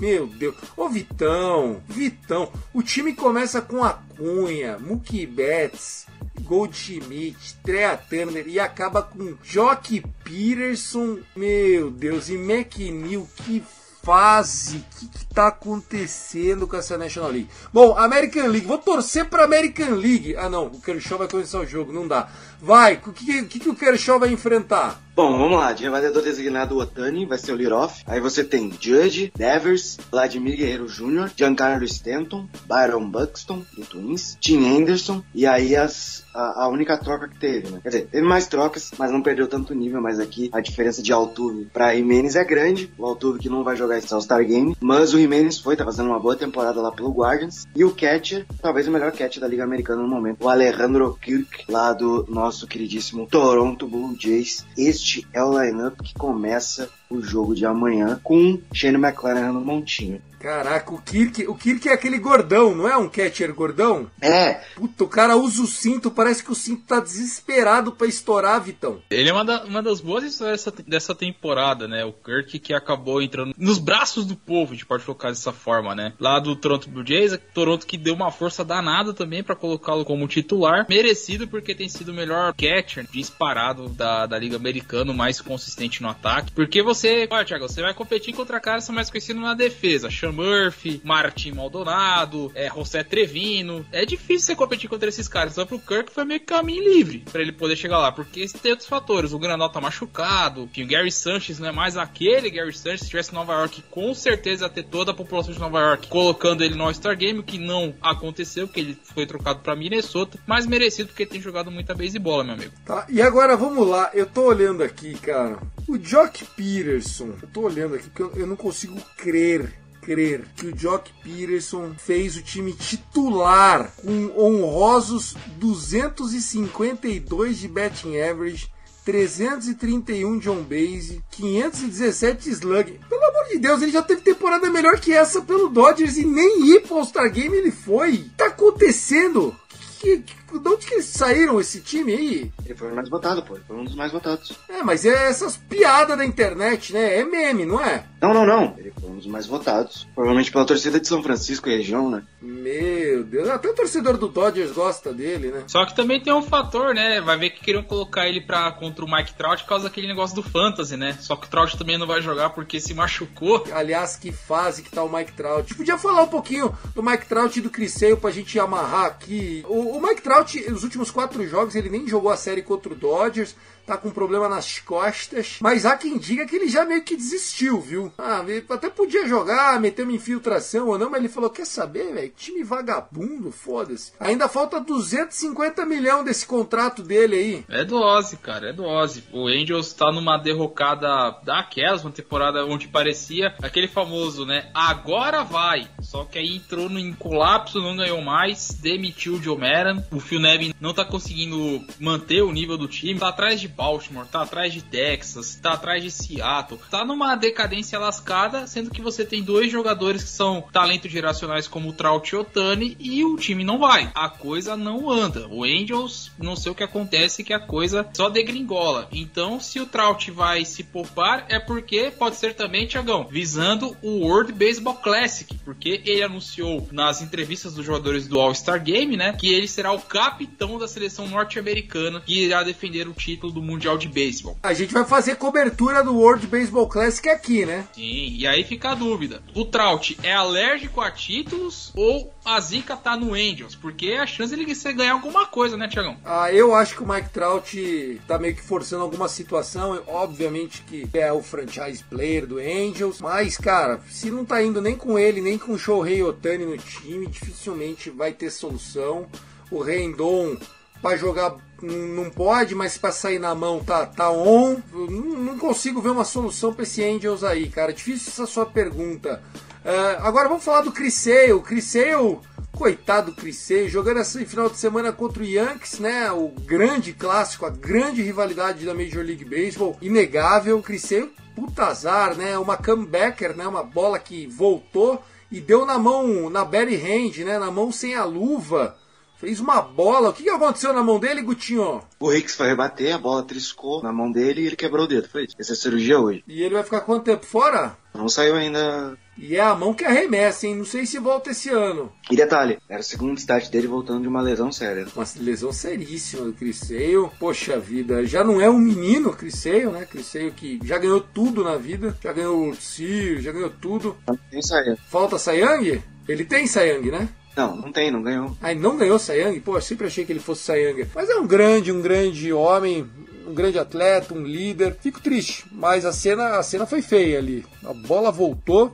Meu Deus. Ô Vitão, Vitão. O time começa com a Cunha, Mookie Betts, Goldschmidt, Trea Turner e acaba com Jock Peterson. Meu Deus, e McNeil, que fase. O que, que tá acontecendo com essa National League? Bom, American League. Vou torcer pra American League. Ah, não. O Kershaw vai começar o jogo. Não dá. Vai. O que, que, que o Kershaw vai enfrentar? Bom, vamos lá. De rebatedor designado, Otani vai ser o lead-off. Aí você tem Judge, Devers, Vladimir Guerreiro Jr., Giancarlo Stanton, Byron Buxton, do Twins, Tim Anderson. E aí as, a, a única troca que teve, né? Quer dizer, teve mais trocas, mas não perdeu tanto nível. Mas aqui a diferença de Altuve pra Jimenez é grande. O Altuve que não vai jogar esse All-Star Game. Mas o Jimenez foi, tá fazendo uma boa temporada lá pelo Guardians. E o catcher, talvez o melhor catcher da Liga Americana no momento, o Alejandro Kirk, lá do nosso queridíssimo Toronto Blue Jays. Este é o lineup que começa o jogo de amanhã com Shane McClanahan no montinho. Caraca, o Kirk, o Kirk é aquele gordão, não é um catcher gordão? É. Puta, o cara usa o cinto, parece que o cinto tá desesperado pra estourar, Vitão. Ele é uma, da, uma das boas histórias dessa, dessa temporada, né? O Kirk que acabou entrando nos braços do povo, a gente pode colocar dessa forma, né? Lá do Toronto Blue Jays, Toronto que deu uma força danada também para colocá-lo como titular. Merecido porque tem sido o melhor catcher disparado da, da Liga Americana, o mais consistente no ataque. Porque você, olha, Thiago, você vai competir contra caras mais conhecidos na defesa. Sean Murphy, Martin Maldonado, é, José Trevino. É difícil você competir contra esses caras. Então pro Kirk foi meio que caminho livre para ele poder chegar lá. Porque tem outros fatores. O Grandal tá machucado. Enfim, o Gary Sanchez não é mais aquele Gary Sanchez. Se tivesse em Nova York, com certeza ia ter toda a população de Nova York colocando ele no All-Star Game, o que não aconteceu, porque ele foi trocado para Minnesota. Mas merecido porque tem jogado muita beisebol, meu amigo. Tá, e agora vamos lá. Eu tô olhando aqui, cara. O Jock Peterson. Eu tô olhando aqui porque eu, eu não consigo crer crer que o Jock Peterson fez o time titular com honrosos 252 de batting average, 331 de on base, 517 slug. Pelo amor de Deus, ele já teve temporada melhor que essa pelo Dodgers e nem ir pro All-Star Game ele foi. Tá acontecendo? Que, que, de onde que eles saíram esse time aí? Ele foi o mais votado, pô. Ele foi um dos mais votados. É, mas é essas piadas da internet, né? É meme, não é? Não, não, não. Ele foi um dos mais votados. Provavelmente pela torcida de São Francisco e região, né? Meu Deus, até o torcedor do Dodgers gosta dele, né? Só que também tem um fator, né? Vai ver que queriam colocar ele pra, contra o Mike Trout por causa daquele negócio do Fantasy, né? Só que o Trout também não vai jogar porque se machucou. Aliás, que fase que tá o Mike Trout. Podia falar um pouquinho do Mike Trout e do Sale pra gente amarrar aqui. O, o Mike Trout, nos últimos quatro jogos, ele nem jogou a série contra o Dodgers tá com problema nas costas. Mas há quem diga que ele já meio que desistiu, viu? Ah, até podia jogar, meter uma infiltração ou não, mas ele falou: quer saber, velho? Time vagabundo, foda-se. Ainda falta 250 milhões desse contrato dele aí. É do Ozzy, cara, é do Ozzy. O Angels tá numa derrocada daquelas, uma temporada onde parecia aquele famoso, né? Agora vai. Só que aí entrou no em colapso, não ganhou mais, demitiu o Joe Maran. O Phil Nevin não tá conseguindo manter o nível do time, tá atrás de Baltimore, tá atrás de Texas, tá atrás de Seattle, tá numa decadência lascada, sendo que você tem dois jogadores que são talentos geracionais como o Trout e Otani e o time não vai. A coisa não anda. O Angels, não sei o que acontece, que a coisa só degringola. Então, se o Trout vai se poupar, é porque pode ser também, Tiagão, visando o World Baseball Classic, porque ele anunciou nas entrevistas dos jogadores do All-Star Game, né, que ele será o capitão da seleção norte-americana que irá defender o título do Mundial de Beisebol. A gente vai fazer cobertura do World Baseball Classic aqui, né? Sim, e aí fica a dúvida: o Trout é alérgico a títulos ou a zica zica tá no Angels, porque a chance dele você ganhar alguma coisa, né, Tiagão? Ah, eu acho que o Mike Trout tá meio que forçando alguma situação. Obviamente que é o franchise player do Angels, mas, cara, se não tá indo nem com ele, nem com o Shohei Otani no time, dificilmente vai ter solução. O Rendon para jogar não pode, mas para sair na mão tá, tá on. Não, consigo ver uma solução para esse Angels aí, cara. Difícil essa sua pergunta. Uh, agora vamos falar do Crisseio. Crisseio, coitado do Crisseio, jogando esse final de semana contra o Yankees, né? O grande clássico, a grande rivalidade da Major League Baseball. Inegável. Crisseio, puta azar, né? Uma comebacker, né? Uma bola que voltou e deu na mão, na berry hand, né? Na mão sem a luva. Fez uma bola. O que aconteceu na mão dele, Gutinho? O Hicks foi rebater, a bola triscou na mão dele e ele quebrou o dedo. Foi isso. Essa é cirurgia hoje. E ele vai ficar quanto tempo fora? Não saiu ainda. E é a mão que arremessa, hein? Não sei se volta esse ano. E detalhe, era o segundo start dele voltando de uma lesão séria. Uma lesão seríssima do Criseio. Poxa vida, já não é um menino Criseio, né? Criseio que já ganhou tudo na vida. Já ganhou o Cio, já ganhou tudo. Não tem Sayang. Falta Sayang? Ele tem Sayang, né? Não, não tem, não ganhou. Ah, não ganhou Sayang? Pô, eu sempre achei que ele fosse Sayang. Mas é um grande, um grande homem, um grande atleta, um líder. Fico triste, mas a cena, a cena foi feia ali. A bola voltou,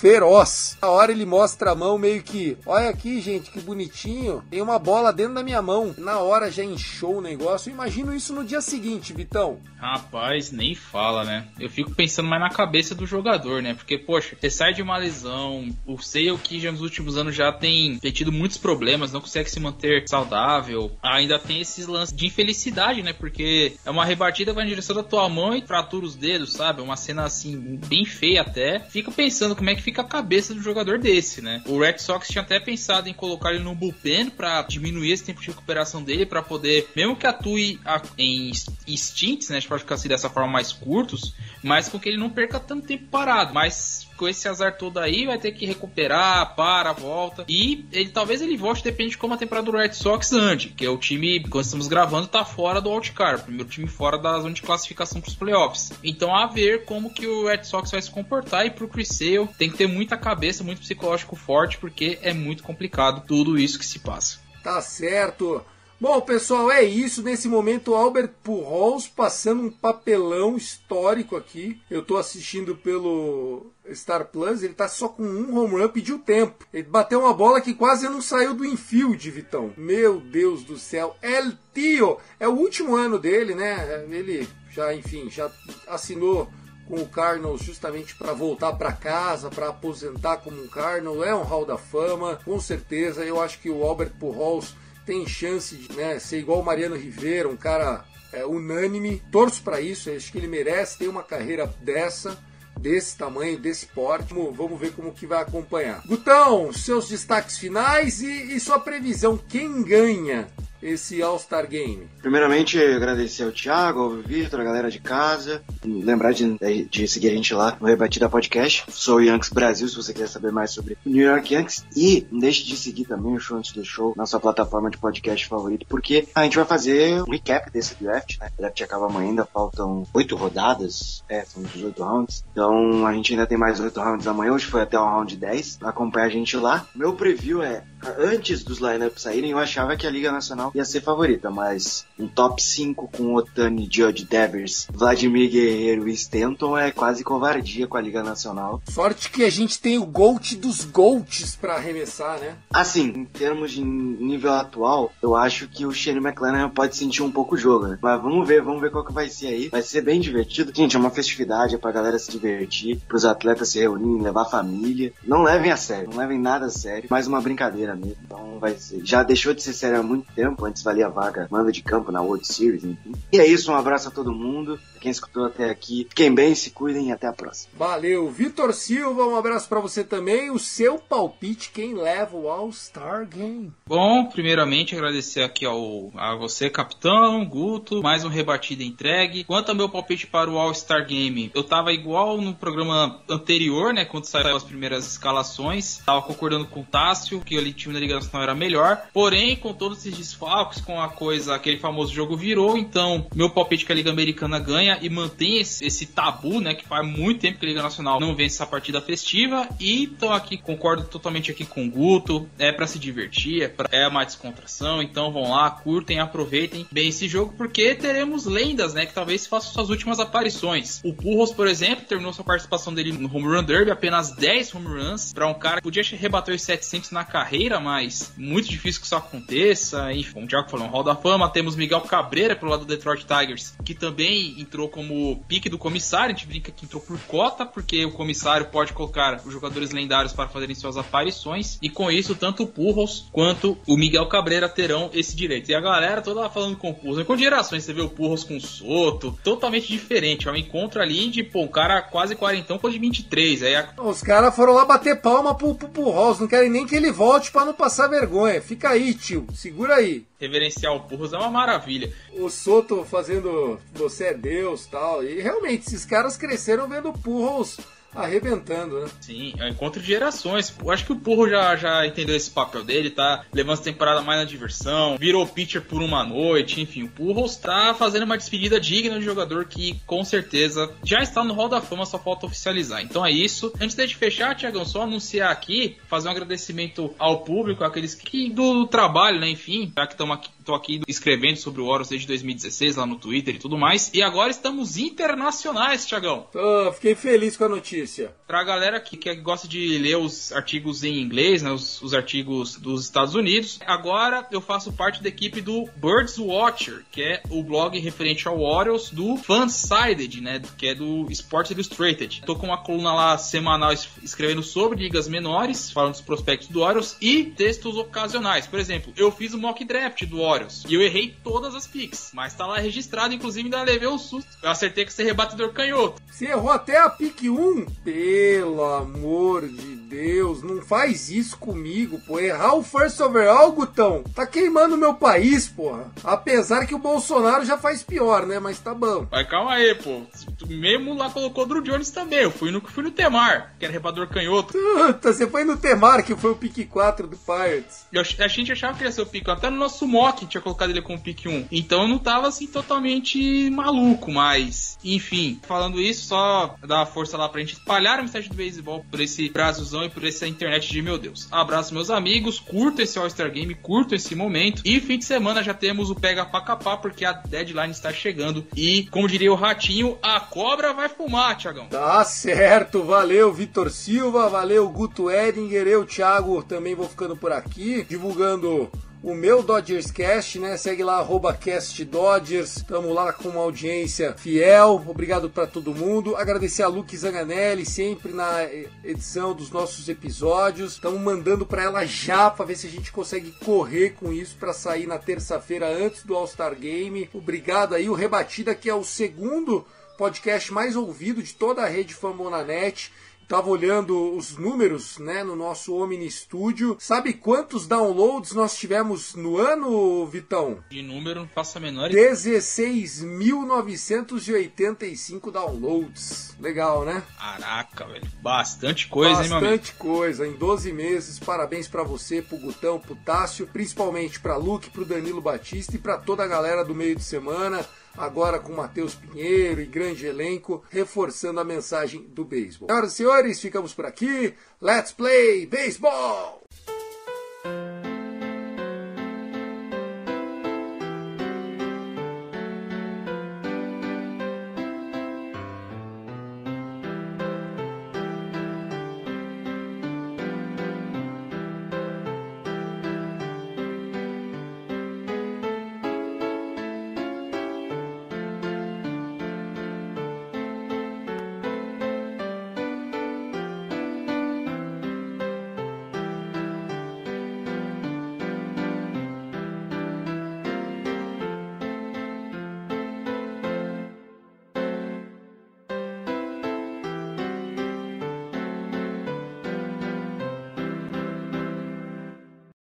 feroz. A hora ele mostra a mão meio que, olha aqui, gente, que bonitinho. Tem uma bola dentro da minha mão. Na hora já inchou o negócio. Imagino isso no dia seguinte, Vitão. Rapaz, nem fala, né? Eu fico pensando mais na cabeça do jogador, né? Porque, poxa, você sai de uma lesão, o Sale que já nos últimos anos já tem, tem tido muitos problemas, não consegue se manter saudável. Ainda tem esses lances de infelicidade, né? Porque é uma rebatida vai em direção da tua mão e fratura os dedos, sabe? Uma cena assim, bem feia até. Fica pensando como é que fica a cabeça do jogador desse, né? O Red Sox tinha até pensado em colocar ele no bullpen para diminuir esse tempo de recuperação dele, para poder, mesmo que atue em stints, né? A gente pode ficar assim dessa forma mais curtos, mas com que ele não perca tanto tempo parado. Mas com esse azar todo aí, vai ter que recuperar, para, volta. E ele talvez ele volte, depende de como a temporada do Red Sox ande, que é o time, quando estamos gravando, tá fora do wildcard, primeiro time fora da zona de classificação para os playoffs. Então a ver como que o Red Sox vai se comportar e pro Chris Sale tem que ter muita cabeça, muito psicológico forte, porque é muito complicado tudo isso que se passa. Tá certo. Bom, pessoal, é isso. Nesse momento, Albert Pujols passando um papelão histórico aqui. Eu estou assistindo pelo Star Plus. Ele está só com um home run, pediu tempo. Ele bateu uma bola que quase não saiu do infield, Vitão. Meu Deus do céu. El Tio. É o último ano dele, né? Ele já, enfim, já assinou com o Cardinals justamente para voltar para casa, para aposentar como um Cardinal. É um Hall da Fama, com certeza. Eu acho que o Albert Pujols tem chance de né, ser igual o Mariano Rivera, um cara é, unânime. Torço para isso, acho que ele merece ter uma carreira dessa desse tamanho, desse porte. Vamos ver como que vai acompanhar. Gutão, seus destaques finais e, e sua previsão. Quem ganha esse All-Star Game? Primeiramente, agradecer ao Thiago, ao Vitor, a galera de casa. Lembrar de, de, seguir a gente lá no Rebatida Podcast. Sou o Yankees Brasil, se você quiser saber mais sobre o New York Yankees. E não deixe de seguir também o Show Antes do Show na sua plataforma de podcast favorito, porque a gente vai fazer um recap desse draft, né? O draft acaba amanhã, ainda faltam oito rodadas, é, são 18 rounds. Então a gente ainda tem mais oito rounds amanhã, hoje foi até o round 10. Acompanha a gente lá. Meu preview é, antes dos lineups saírem, eu achava que a Liga Nacional ia ser favorita, mas um top 5 com Otani, Judge Devers, Vladimir Guerreiro e Stanton é quase covardia com a Liga Nacional. Sorte que a gente tem o GOAT dos GOATs para arremessar, né? Assim, em termos de nível atual, eu acho que o Shane McClanahan pode sentir um pouco o jogo, né? Mas vamos ver, vamos ver qual que vai ser aí. Vai ser bem divertido. Gente, é uma festividade, é pra galera se divertir, pros atletas se reunirem, levar a família. Não levem a sério, não levem nada a sério, mais uma brincadeira mesmo. Então vai ser. Já deixou de ser sério há muito tempo, antes valia vaga, manda de campo na World Series, enfim. E é isso, um abraço a todo mundo. Quem escutou até aqui, fiquem bem, se cuidem e até a próxima. Valeu, Vitor Silva, um abraço para você também. O seu palpite, quem leva o All-Star Game? Bom, primeiramente agradecer aqui ao, a você, capitão, Guto, mais um rebatido entregue. Quanto ao meu palpite para o All-Star Game, eu tava igual no programa anterior, né, quando saíram as primeiras escalações, tava concordando com o Tássio, que o time da Liga Nacional era melhor, porém, com todos esses desfalques, com a coisa, aquele famoso jogo virou, então, meu palpite que a Liga Americana ganha e mantém esse, esse, tabu, né? Que faz muito tempo que a Liga Nacional não vence essa partida festiva. E tô aqui, concordo totalmente aqui com o Guto. É para se divertir, é, pra, é uma descontração. Então vão lá, curtem, aproveitem bem esse jogo, porque teremos lendas, né? Que talvez façam suas últimas aparições. O Purros, por exemplo, terminou sua participação dele no Home Run Derby, apenas 10 home runs. para um cara que podia rebater os 700 na carreira, mas muito difícil que isso aconteça. Enfim, o Thiago falou, um Hall da Fama. Temos Miguel Cabreira pro lado do Detroit Tigers, que também entrou como pique do comissário. A gente brinca que entrou por cota, porque o comissário pode colocar os jogadores lendários para fazerem suas aparições. E com isso, tanto o Purros quanto o Miguel Cabreira terão esse direito. E a galera toda lá falando com o Purros. Com gerações, você vê o Purros com o Soto, totalmente diferente. É um encontro ali de, pô, um cara quase quarentão com de 23. Aí a... Os caras foram lá bater palma pro, pro Purros. Não querem nem que ele volte para não passar vergonha. Fica aí, tio. Segura aí. Reverenciar o Purros é uma maravilha. O Soto fazendo você é Deus tal. E realmente, esses caras cresceram vendo Purros arrebentando, né? Sim, é um encontro de gerações. Eu acho que o Porro já, já entendeu esse papel dele, tá levando a temporada mais na diversão, virou pitcher por uma noite, enfim, o Porro está fazendo uma despedida digna de jogador que com certeza já está no Hall da Fama, só falta oficializar. Então é isso. Antes de fechar, Tiagão, só anunciar aqui, fazer um agradecimento ao público, aqueles que do trabalho, né, enfim, já que estamos aqui Tô aqui escrevendo sobre o Horus desde 2016 lá no Twitter e tudo mais. E agora estamos internacionais, Tiagão. Oh, fiquei feliz com a notícia. Pra galera que, que gosta de ler os artigos em inglês, né, os, os artigos dos Estados Unidos, agora eu faço parte da equipe do Birds Watcher, que é o blog referente ao Orioles do Fansided, né, que é do Sports Illustrated. Tô com uma coluna lá semanal escrevendo sobre ligas menores, falando dos prospectos do Orioles e textos ocasionais. Por exemplo, eu fiz o mock draft do Orioles e eu errei todas as picks. Mas tá lá registrado, inclusive ainda levei um susto. Eu acertei que você rebatedor canhoto. Você errou até a pick 1? Pelo amor de Deus, não faz isso comigo, pô. Errar o first overall, Gutão, tá queimando meu país, porra. Apesar que o Bolsonaro já faz pior, né? Mas tá bom. Mas calma aí, pô. Mesmo lá colocou o Drew Jones também. Eu fui no, fui no Temar, que era rebatedor canhoto. Puta, você foi no Temar, que foi o pick 4 do Pirates. Eu, a gente achava que ia ser o pick Até no nosso mock tinha colocado ele como pick 1. Então eu não tava assim totalmente maluco, mas enfim, falando isso, só dar uma força lá pra gente espalhar a mensagem do beisebol por esse Brasilzão e por essa internet de meu Deus. Abraço meus amigos, curto esse All-Star Game, curto esse momento. E fim de semana já temos o Pega Pra Capar, porque a deadline está chegando. E, como diria o Ratinho, a cobra vai fumar, Tiagão. Tá certo, valeu Vitor Silva, valeu Guto Edinger, eu, Thiago, também vou ficando por aqui, divulgando o meu Dodgers Cast, né? Segue lá, arroba Cast Dodgers. Estamos lá com uma audiência fiel. Obrigado para todo mundo. Agradecer a Luke Zanganelli, sempre na edição dos nossos episódios. Estamos mandando para ela já para ver se a gente consegue correr com isso para sair na terça-feira antes do All-Star Game. Obrigado aí. O Rebatida, que é o segundo podcast mais ouvido de toda a rede Fambonanet. Tava olhando os números, né, no nosso Omni Studio. Sabe quantos downloads nós tivemos no ano, Vitão? De número, não faço a menor 16.985 downloads. Legal, né? Caraca, velho. Bastante coisa, Bastante hein, meu? Bastante coisa. Em 12 meses. Parabéns para você, pro Gutão, pro Tássio, principalmente pra Luke, pro Danilo Batista e pra toda a galera do meio de semana agora com Matheus Pinheiro e grande elenco, reforçando a mensagem do beisebol. Senhoras e senhores, ficamos por aqui. Let's play baseball!